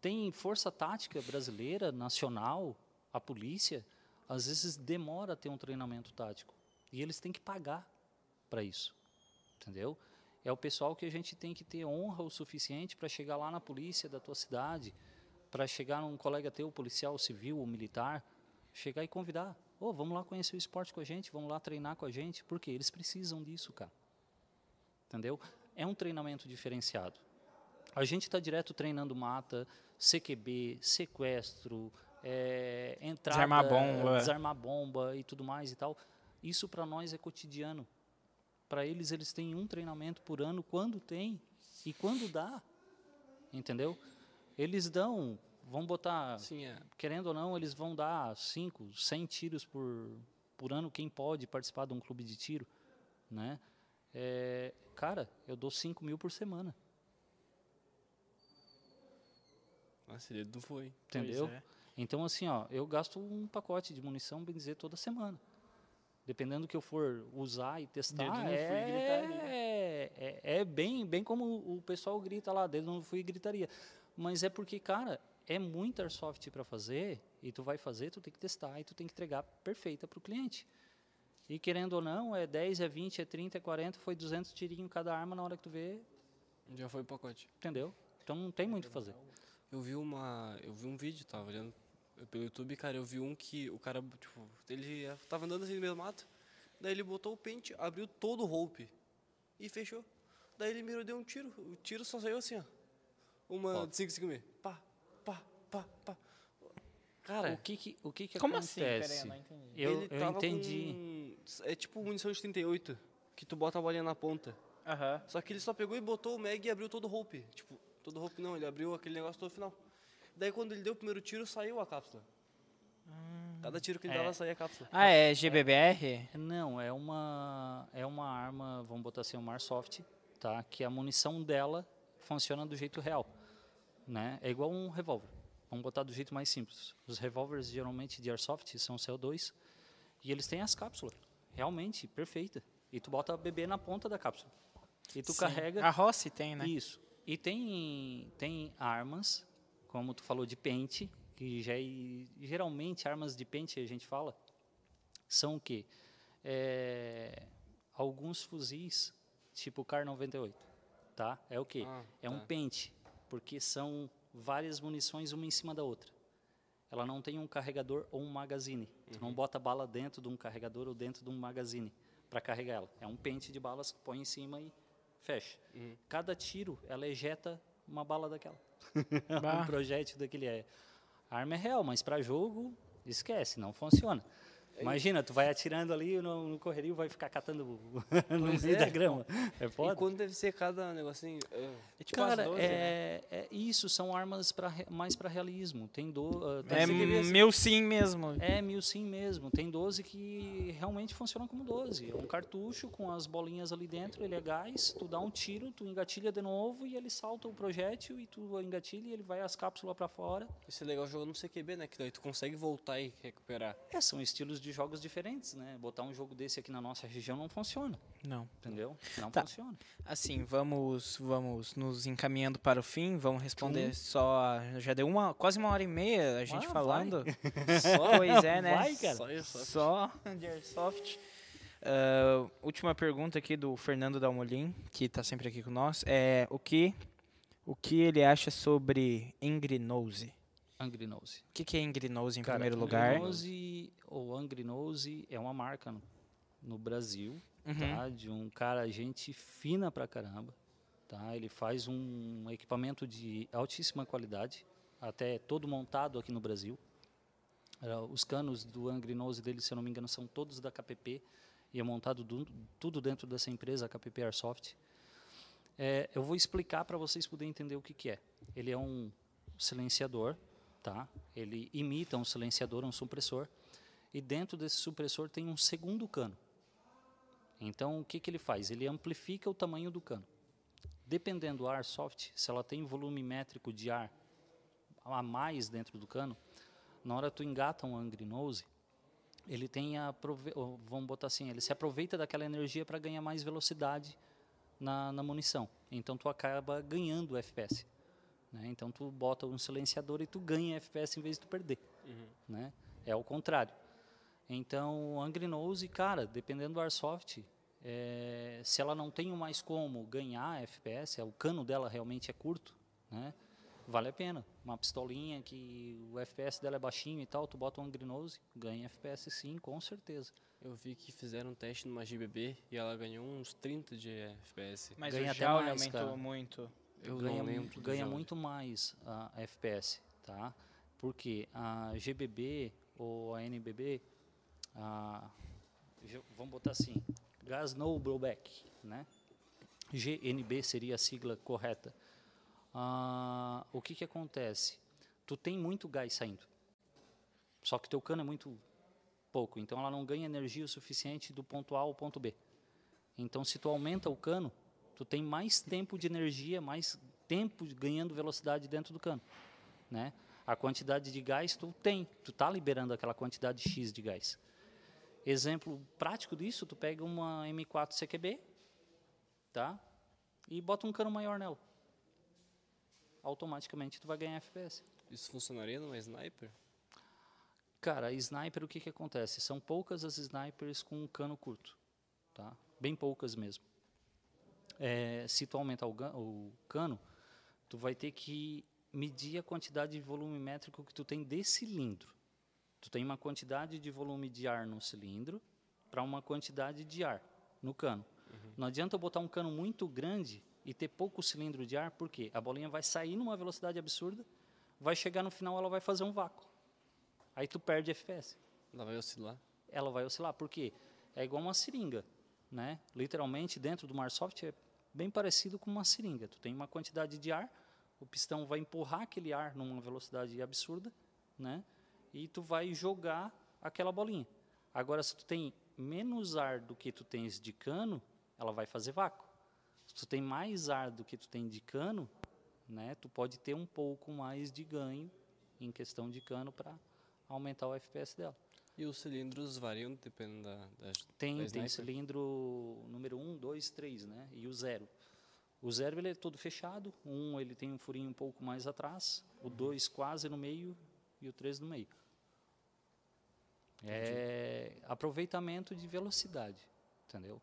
Tem força tática brasileira, nacional, a polícia, às vezes demora a ter um treinamento tático. E eles têm que pagar para isso. Entendeu? É o pessoal que a gente tem que ter honra o suficiente para chegar lá na polícia da tua cidade, para chegar num colega teu, policial, civil ou militar, chegar e convidar. Ô, vamos lá conhecer o esporte com a gente, vamos lá treinar com a gente, porque eles precisam disso, cara. Entendeu? É um treinamento diferenciado. A gente está direto treinando mata, CQB, sequestro, é, entrada, Desarmar bomba. desarmar bomba e tudo mais e tal. Isso para nós é cotidiano. Para eles, eles têm um treinamento por ano, quando tem e quando dá. Entendeu? Eles dão, vamos botar, Sim, é. querendo ou não, eles vão dar 5, 100 tiros por, por ano, quem pode participar de um clube de tiro, né? É, cara, eu dou 5 mil por semana, Nossa, ele não foi. entendeu? É. Então, assim, ó, eu gasto um pacote de munição, bem dizer, toda semana. Dependendo do que eu for usar e testar, e é, é, é bem, bem como o pessoal grita lá, dedo fio e gritaria. Mas é porque, cara, é muito airsoft para fazer, e tu vai fazer, tu tem que testar, e tu tem que entregar perfeita para o cliente. E querendo ou não, é 10, é 20, é 30, é 40, foi 200 tirinhos cada arma na hora que tu vê, Já foi o pacote. entendeu? Então não tem muito o que fazer. Eu vi uma. Eu vi um vídeo, tava olhando pelo YouTube, cara, eu vi um que o cara, tipo, ele tava andando assim no meio do mato, daí ele botou o pente, abriu todo o rope e fechou. Daí ele mirou, deu um tiro. O tiro só saiu assim, ó. Uma de 5 5 Pá, pá, pá, pá. Cara, O que que, o que, que Como assim? acontece? Peraí, eu não entendi. eu, ele eu tava entendi. com- é tipo munição de 38, que tu bota a bolinha na ponta. Aham. Só que ele só pegou e botou o mag e abriu todo o rope. Tipo, todo o rope não, ele abriu aquele negócio todo final. Daí quando ele deu o primeiro tiro, saiu a cápsula. Cada tiro que ele É. dava, saía a cápsula. Ah, é GBBR? Não, é uma é uma arma, vamos botar assim, uma airsoft, tá? Que a munição dela funciona do jeito real, né? É igual um revólver. Vamos botar do jeito mais simples. Os revólveres geralmente de airsoft são CO2 e eles têm as cápsulas, realmente perfeita. E tu bota a bebê na ponta da cápsula. E tu Sim. carrega A Rossi tem, né? Isso. E tem, tem armas, como tu falou de pente, que já é- geralmente armas de pente a gente fala, são o quê? É, alguns fuzis, tipo Car 98, tá? É o quê? Ah, é um tá. pente, porque são várias munições uma em cima da outra. Ela não tem um carregador ou um magazine. Tu não bota bala dentro de um carregador ou dentro de um magazine para carregar ela. É um pente de balas que põe em cima e fecha. Cada tiro, ela ejeta uma bala daquela. *laughs* Um projétil daquele é. A arma é real, mas para jogo, esquece, não funciona. Imagina, tu vai atirando ali no, no correrio, vai ficar catando *laughs* no meio é. da grama. É E foda. quando deve ser cada negocinho. ah, É tipo Cara, 12, né? é, é isso, são armas pra, mais para realismo. Tem do, tem É meu sim mesmo. é mil sim mesmo. Tem 12 que realmente funcionam como 12. É um cartucho com as bolinhas ali dentro, ele é gás, tu dá um tiro, tu engatilha de novo e ele salta o projétil e tu engatilha e ele vai as cápsulas para fora. Isso é legal jogando no CQB, né? Que daí tu consegue voltar e recuperar. É, são estilos de jogos diferentes, né? Botar um jogo desse aqui na nossa região não funciona, Não. entendeu? Não Tá. funciona. Assim, vamos, vamos nos encaminhando para o fim. Vamos responder só. Já deu uma, quase uma hora e meia a gente Ah, falando. Só? *laughs* Pois é, né? Vai, cara. Só isso. Só de Airsoft. Ah, última pergunta aqui do Fernando Dalmolin, que está sempre aqui com nós. É o que, o que ele acha sobre Angry Nose? Angry Nose. O que, que é Angry Nose em Cara, primeiro Angry lugar? Nose, ou Angry Nose é uma marca no, no Brasil, Uhum. tá? De um cara, gente fina pra caramba, tá? Ele faz um equipamento de altíssima qualidade, até todo montado aqui no Brasil. Os canos do Angry Nose dele, se eu não me engano, são todos da KPP e é montado du- tudo dentro dessa empresa, a KPP Airsoft. É, eu vou explicar para vocês poderem entender o que, que é. Ele é um silenciador, tá? Ele imita um silenciador, um supressor, e dentro desse supressor tem um segundo cano. Então, o que, que ele faz? Ele amplifica o tamanho do cano. Dependendo do Airsoft, se ela tem volume métrico de ar a mais dentro do cano, na hora que tu engata um Angry Nose, ele tem a, vamos botar assim, ele se aproveita daquela energia para ganhar mais velocidade na, na munição. Então tu acaba ganhando FPS. Né? Então tu bota um silenciador e tu ganha FPS em vez de tu perder. Né? É o contrário. Então, Angry Nose, cara, dependendo do Airsoft, é, se ela não tem mais como ganhar FPS, é, o cano dela realmente é curto, né? Vale a pena. Uma pistolinha que o FPS dela é baixinho e tal, tu bota um Angry Nose, ganha FPS sim, com certeza. Eu vi que fizeram um teste numa GBB e ela ganhou uns 30 de FPS. Mas Ganha o até mais, aumentou cara. muito. Eu ganha, ganha muito mais a FPS, tá? Porque a GBB ou a NBB, a, vamos botar assim, Gas No Blowback, né? GNB seria a sigla correta. Ah, o que que acontece? Tu tem muito gás saindo, só que teu cano é muito pouco. Então ela não ganha energia o suficiente do ponto A ao ponto B. Então se tu aumenta o cano, tu tem mais tempo de energia, mais tempo ganhando velocidade dentro do cano, né? A quantidade de gás tu tem, tu tá liberando aquela quantidade X de gás. Exemplo prático disso, tu pega uma M4 CQB, tá? E bota um cano maior nela. Automaticamente tu vai ganhar FPS. Isso funcionaria numa sniper? Cara, sniper o que que acontece? São poucas as snipers com um cano curto, tá? Bem poucas mesmo. É, se tu aumentar o, o cano, tu vai ter que medir a quantidade de volume métrico que tu tem de cilindro. Tu tem uma quantidade de volume de ar no cilindro para uma quantidade de ar no cano. Não adianta eu botar um cano muito grande e ter pouco cilindro de ar, porque a bolinha vai sair numa velocidade absurda, vai chegar no final ela vai fazer um vácuo. Aí tu perde FPS. Ela vai oscilar? Ela vai oscilar, por quê? É igual uma seringa, né? Literalmente dentro do Marsoft é bem parecido com uma seringa. Tu tem uma quantidade de ar, o pistão vai empurrar aquele ar numa velocidade absurda, né? E tu vai jogar aquela bolinha. Agora, se tu tem menos ar do que tu tens de cano, ela vai fazer vácuo. Se tu tem mais ar do que tu tem de cano, né? Tu pode ter um pouco mais de ganho em questão de cano para aumentar o FPS dela. E os cilindros variam dependendo da, da Tem, da tem cilindro número 1, 2, 3, né? E o zero. O zero ele é todo fechado, o um ele tem um furinho um pouco mais atrás, o 2 quase no meio e o 3 no meio. É aproveitamento de velocidade, entendeu?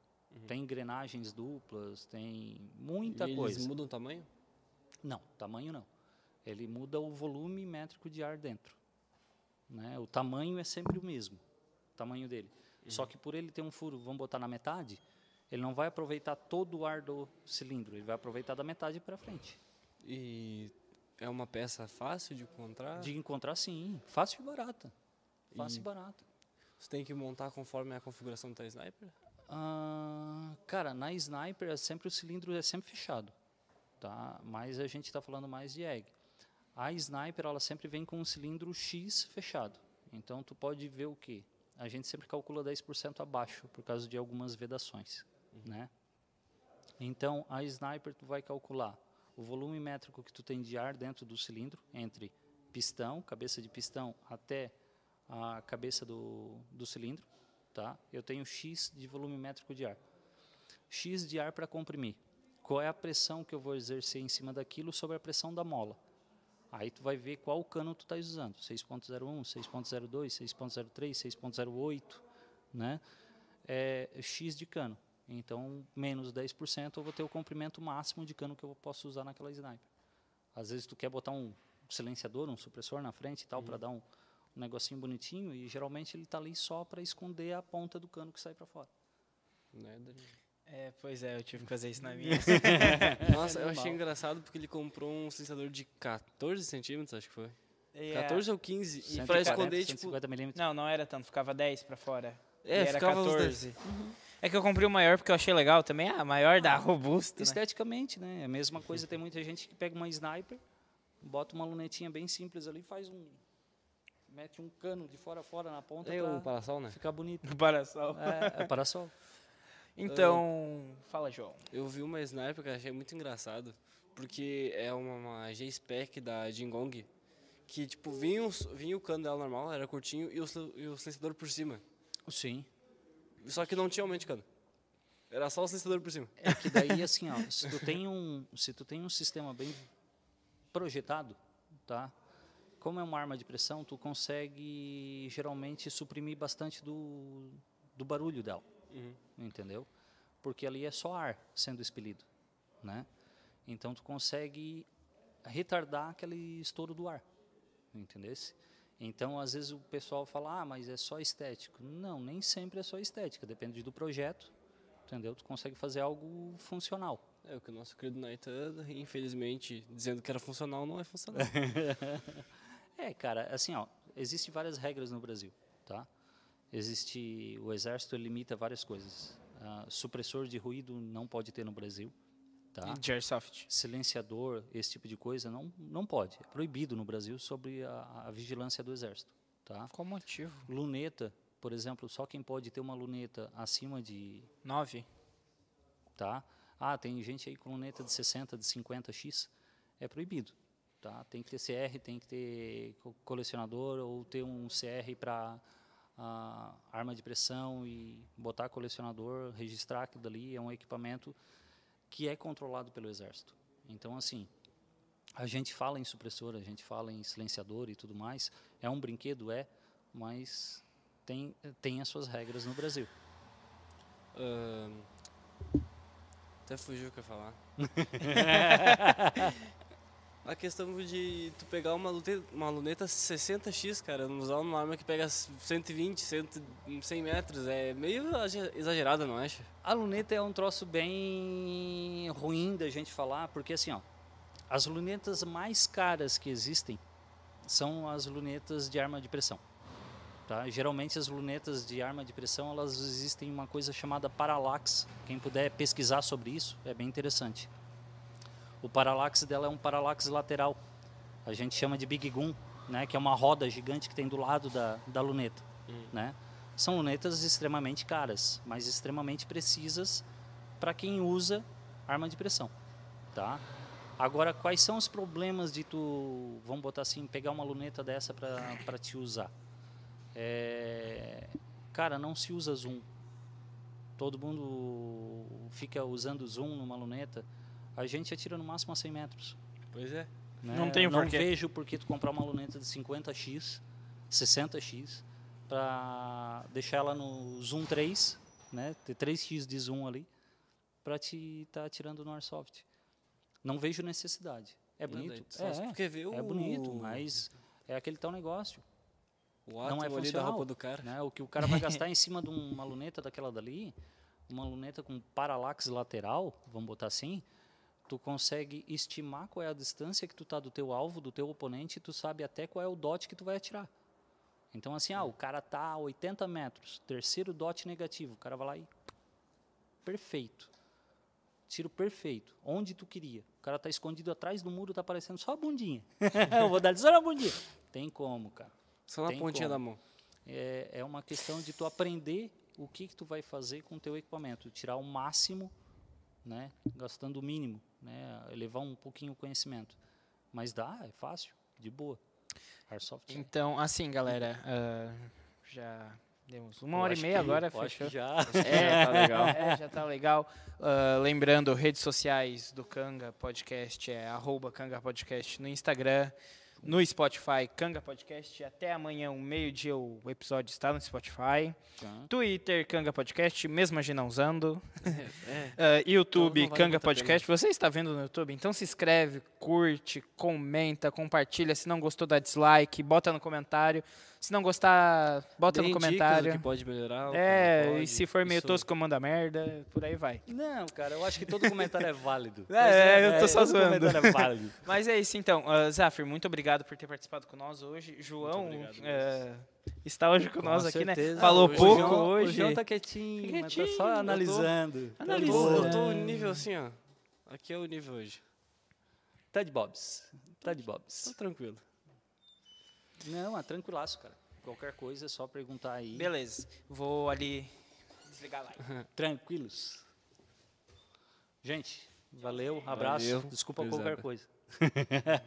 Tem engrenagens duplas, tem muita e coisa. eles mudam o tamanho? Não, tamanho não. Ele muda o volume métrico de ar dentro. Né? O tamanho é sempre o mesmo, o tamanho dele. Só que por ele ter um furo, vamos botar na metade, ele não vai aproveitar todo o ar do cilindro, ele vai aproveitar da metade para frente. E é uma peça fácil de encontrar? De encontrar, sim, fácil e barata. Fácil e, E- barata. Você tem que montar conforme a configuração da sniper? Ah, cara, na sniper é sempre o cilindro é sempre fechado, tá? Mas a gente está falando mais de egg. A sniper ela sempre vem com um cilindro X fechado. Então tu pode ver o que? A gente sempre calcula 10% abaixo por causa de algumas vedações, né? Então a sniper tu vai calcular o volume métrico que tu tem de ar dentro do cilindro entre pistão, cabeça de pistão até a cabeça do, do cilindro, tá? Eu tenho X de volume métrico de ar. X de ar para comprimir. Qual é a pressão que eu vou exercer em cima daquilo sobre a pressão da mola? Aí tu vai ver qual cano tu está usando. 6.01, 6.02, 6.03, 6.08, né? É X de cano. Então, menos 10% eu vou ter o comprimento máximo de cano que eu posso usar naquela sniper. Às vezes tu quer botar um silenciador, um supressor na frente e tal, para dar um, um negocinho bonitinho, e geralmente ele está ali só para esconder a ponta do cano que sai para fora. Né, Danilo? É, pois é, eu tive que fazer isso na minha. *laughs* Nossa, eu normal. achei engraçado porque ele comprou um silenciador de 14 centímetros, acho que foi. E, 14 ou 15. E 140, pra esconder, tipo... 150 milímetros. Não, não era tanto, ficava 10 pra fora. É, e era ficava os 10. 14. É que eu comprei o maior porque eu achei legal também. Ah, maior dá robusto, né? Esteticamente, né? É a mesma coisa, tem muita gente que pega uma sniper, bota uma lunetinha bem simples ali, faz um. mete um cano de fora a fora na ponta É pra o parasol, né? ficar bonito. *laughs* Comparação. É, é parasol. Então, fala, João. Eu vi uma sniper que eu achei muito engraçado, porque é uma, uma G-Spec da Jingong, que, tipo, vinha, os- vinha o cano dela normal, era curtinho, e o, e o silenciador por cima. Sim. Só que não tinha aumento de cano. Era só o silenciador por cima. É que daí, assim, ó, se tu tem um, se tu tem um sistema bem projetado, tá? Como é uma arma de pressão, tu consegue geralmente suprimir bastante do, do barulho dela, entendeu? Porque ali é só ar sendo expelido, né? Então tu consegue retardar aquele estouro do ar, entendesse? Então, às vezes o pessoal fala, ah, mas é só estético. Não, nem sempre é só estética, depende do projeto, entendeu? Tu consegue fazer algo funcional. É o que o nosso querido Naitan, infelizmente, dizendo que era funcional, não é funcional. *laughs* É, cara, assim, ó, existem várias regras no Brasil, tá? Existe, o exército limita várias coisas. Ah, supressor de ruído não pode ter no Brasil, tá? De Airsoft. Silenciador, esse tipo de coisa não não pode, é proibido no Brasil sobre a, a vigilância do exército, tá? Qual motivo? Luneta por exemplo, só quem pode ter uma luneta acima de 9? tá? Ah, tem gente aí com luneta de 60, de 50x, é proibido, tá? Tem que ter CR, tem que ter co- colecionador ou ter um CR para arma de pressão e botar colecionador, registrar aquilo dali, é um equipamento que é controlado pelo exército. Então, assim, a gente fala em supressor, a gente fala em silenciador e tudo mais, é um brinquedo, é, mas tem, tem as suas regras no Brasil. Ahn, até fugiu o que eu ia falar. *laughs* A questão de tu pegar uma luneta, uma luneta 60x, cara, usar uma arma que pega 120, 100, 100 metros, é meio exa- exagerado, não acha? A luneta é um troço bem ruim da gente falar, porque assim, ó, as lunetas mais caras que existem são as lunetas de arma de pressão. Tá? Geralmente as lunetas de arma de pressão, elas existem uma coisa chamada parallax. Quem puder pesquisar sobre isso, é bem interessante. O parallax dela é um parallax lateral. A gente chama de big gun, né, que é uma roda gigante que tem do lado da, da luneta, né? São lunetas extremamente caras, mas extremamente precisas para quem usa arma de pressão, tá? Agora, quais são os problemas de tu, vamos botar assim, pegar uma luneta dessa para te usar? É, cara, não se usa zoom. Todo mundo fica usando zoom numa luneta. A gente atira no máximo a 100 metros. Pois é. né? Não tem Não porquê. vejo por que tu comprar uma luneta de 50x, 60x, para deixar ela no zoom 3, né? Ter 3x de zoom ali, para te estar atirando no airsoft. Não vejo necessidade. É Não, bonito? É, é o- bonito, mas é aquele tal negócio. O não átomo é ali da funcional. roupa do cara. Né? O que o cara vai *laughs* gastar em cima de uma luneta daquela dali, uma luneta com parallax lateral, vamos botar assim, tu consegue estimar qual é a distância que tu tá do teu alvo, do teu oponente, e tu sabe até qual é o dot que tu vai atirar. Então assim, ah, o cara tá a 80 metros, terceiro dot negativo, o cara vai lá e perfeito. Tiro perfeito, onde tu queria. O cara tá escondido atrás do muro, tá aparecendo só a bundinha. *laughs* Eu vou dar só na bundinha. Tem como, cara Só na tem pontinha como. da mão. é, é uma questão de tu aprender o que, que tu vai fazer com o teu equipamento, tirar o máximo, né, gastando o mínimo, né, elevar um pouquinho o conhecimento. Mas dá, é fácil, de boa. Airsoft. é- Então, assim, galera, ah, já demos uma Eu hora e meia que- agora, fechou. já. *laughs* É, tá legal. *laughs* É, já tá legal. Ah, lembrando, redes sociais do Kanga Podcast é arroba Kanga Podcast no Instagram, no Spotify, Kanga Podcast. Até amanhã, um meio-dia, o episódio está no Spotify. Tá. Twitter, Kanga Podcast, mesmo a gente não usando. *laughs* É. *laughs* Ah, YouTube, Então não vale Kanga muito a Podcast. Você está vendo no YouTube? Então se inscreve, curte, comenta, compartilha. Se não gostou, dá dislike, bota no comentário. Se não gostar, bota no comentário. que pode melhorar. É, não e pode. se for meio Isso- tosco, manda merda, por aí vai. Não, cara, eu acho que todo comentário é válido. *laughs* É, eu tô só todo zoando. comentário é válido. *laughs* Mas é isso então. Uh, Zafir, muito obrigado por ter participado com nós hoje. João obrigado, eh, está hoje com, nós aqui, né? certeza. Falou o pouco João- hoje. O João tá quietinho, tá Quietinho, só eu tô- analisando. Eu *laughs* tô, Analisando. eu tô no nível assim, ó. Aqui é o nível hoje. Tá de bobs. Tá de Tô bobs. tranquilo. Não, é tranquilaço, cara. Qualquer coisa é só perguntar aí. Beleza, vou ali desligar lá. *laughs* Tranquilos. Gente, valeu, abraço. Valeu, Desculpa gurizada. qualquer coisa. *laughs*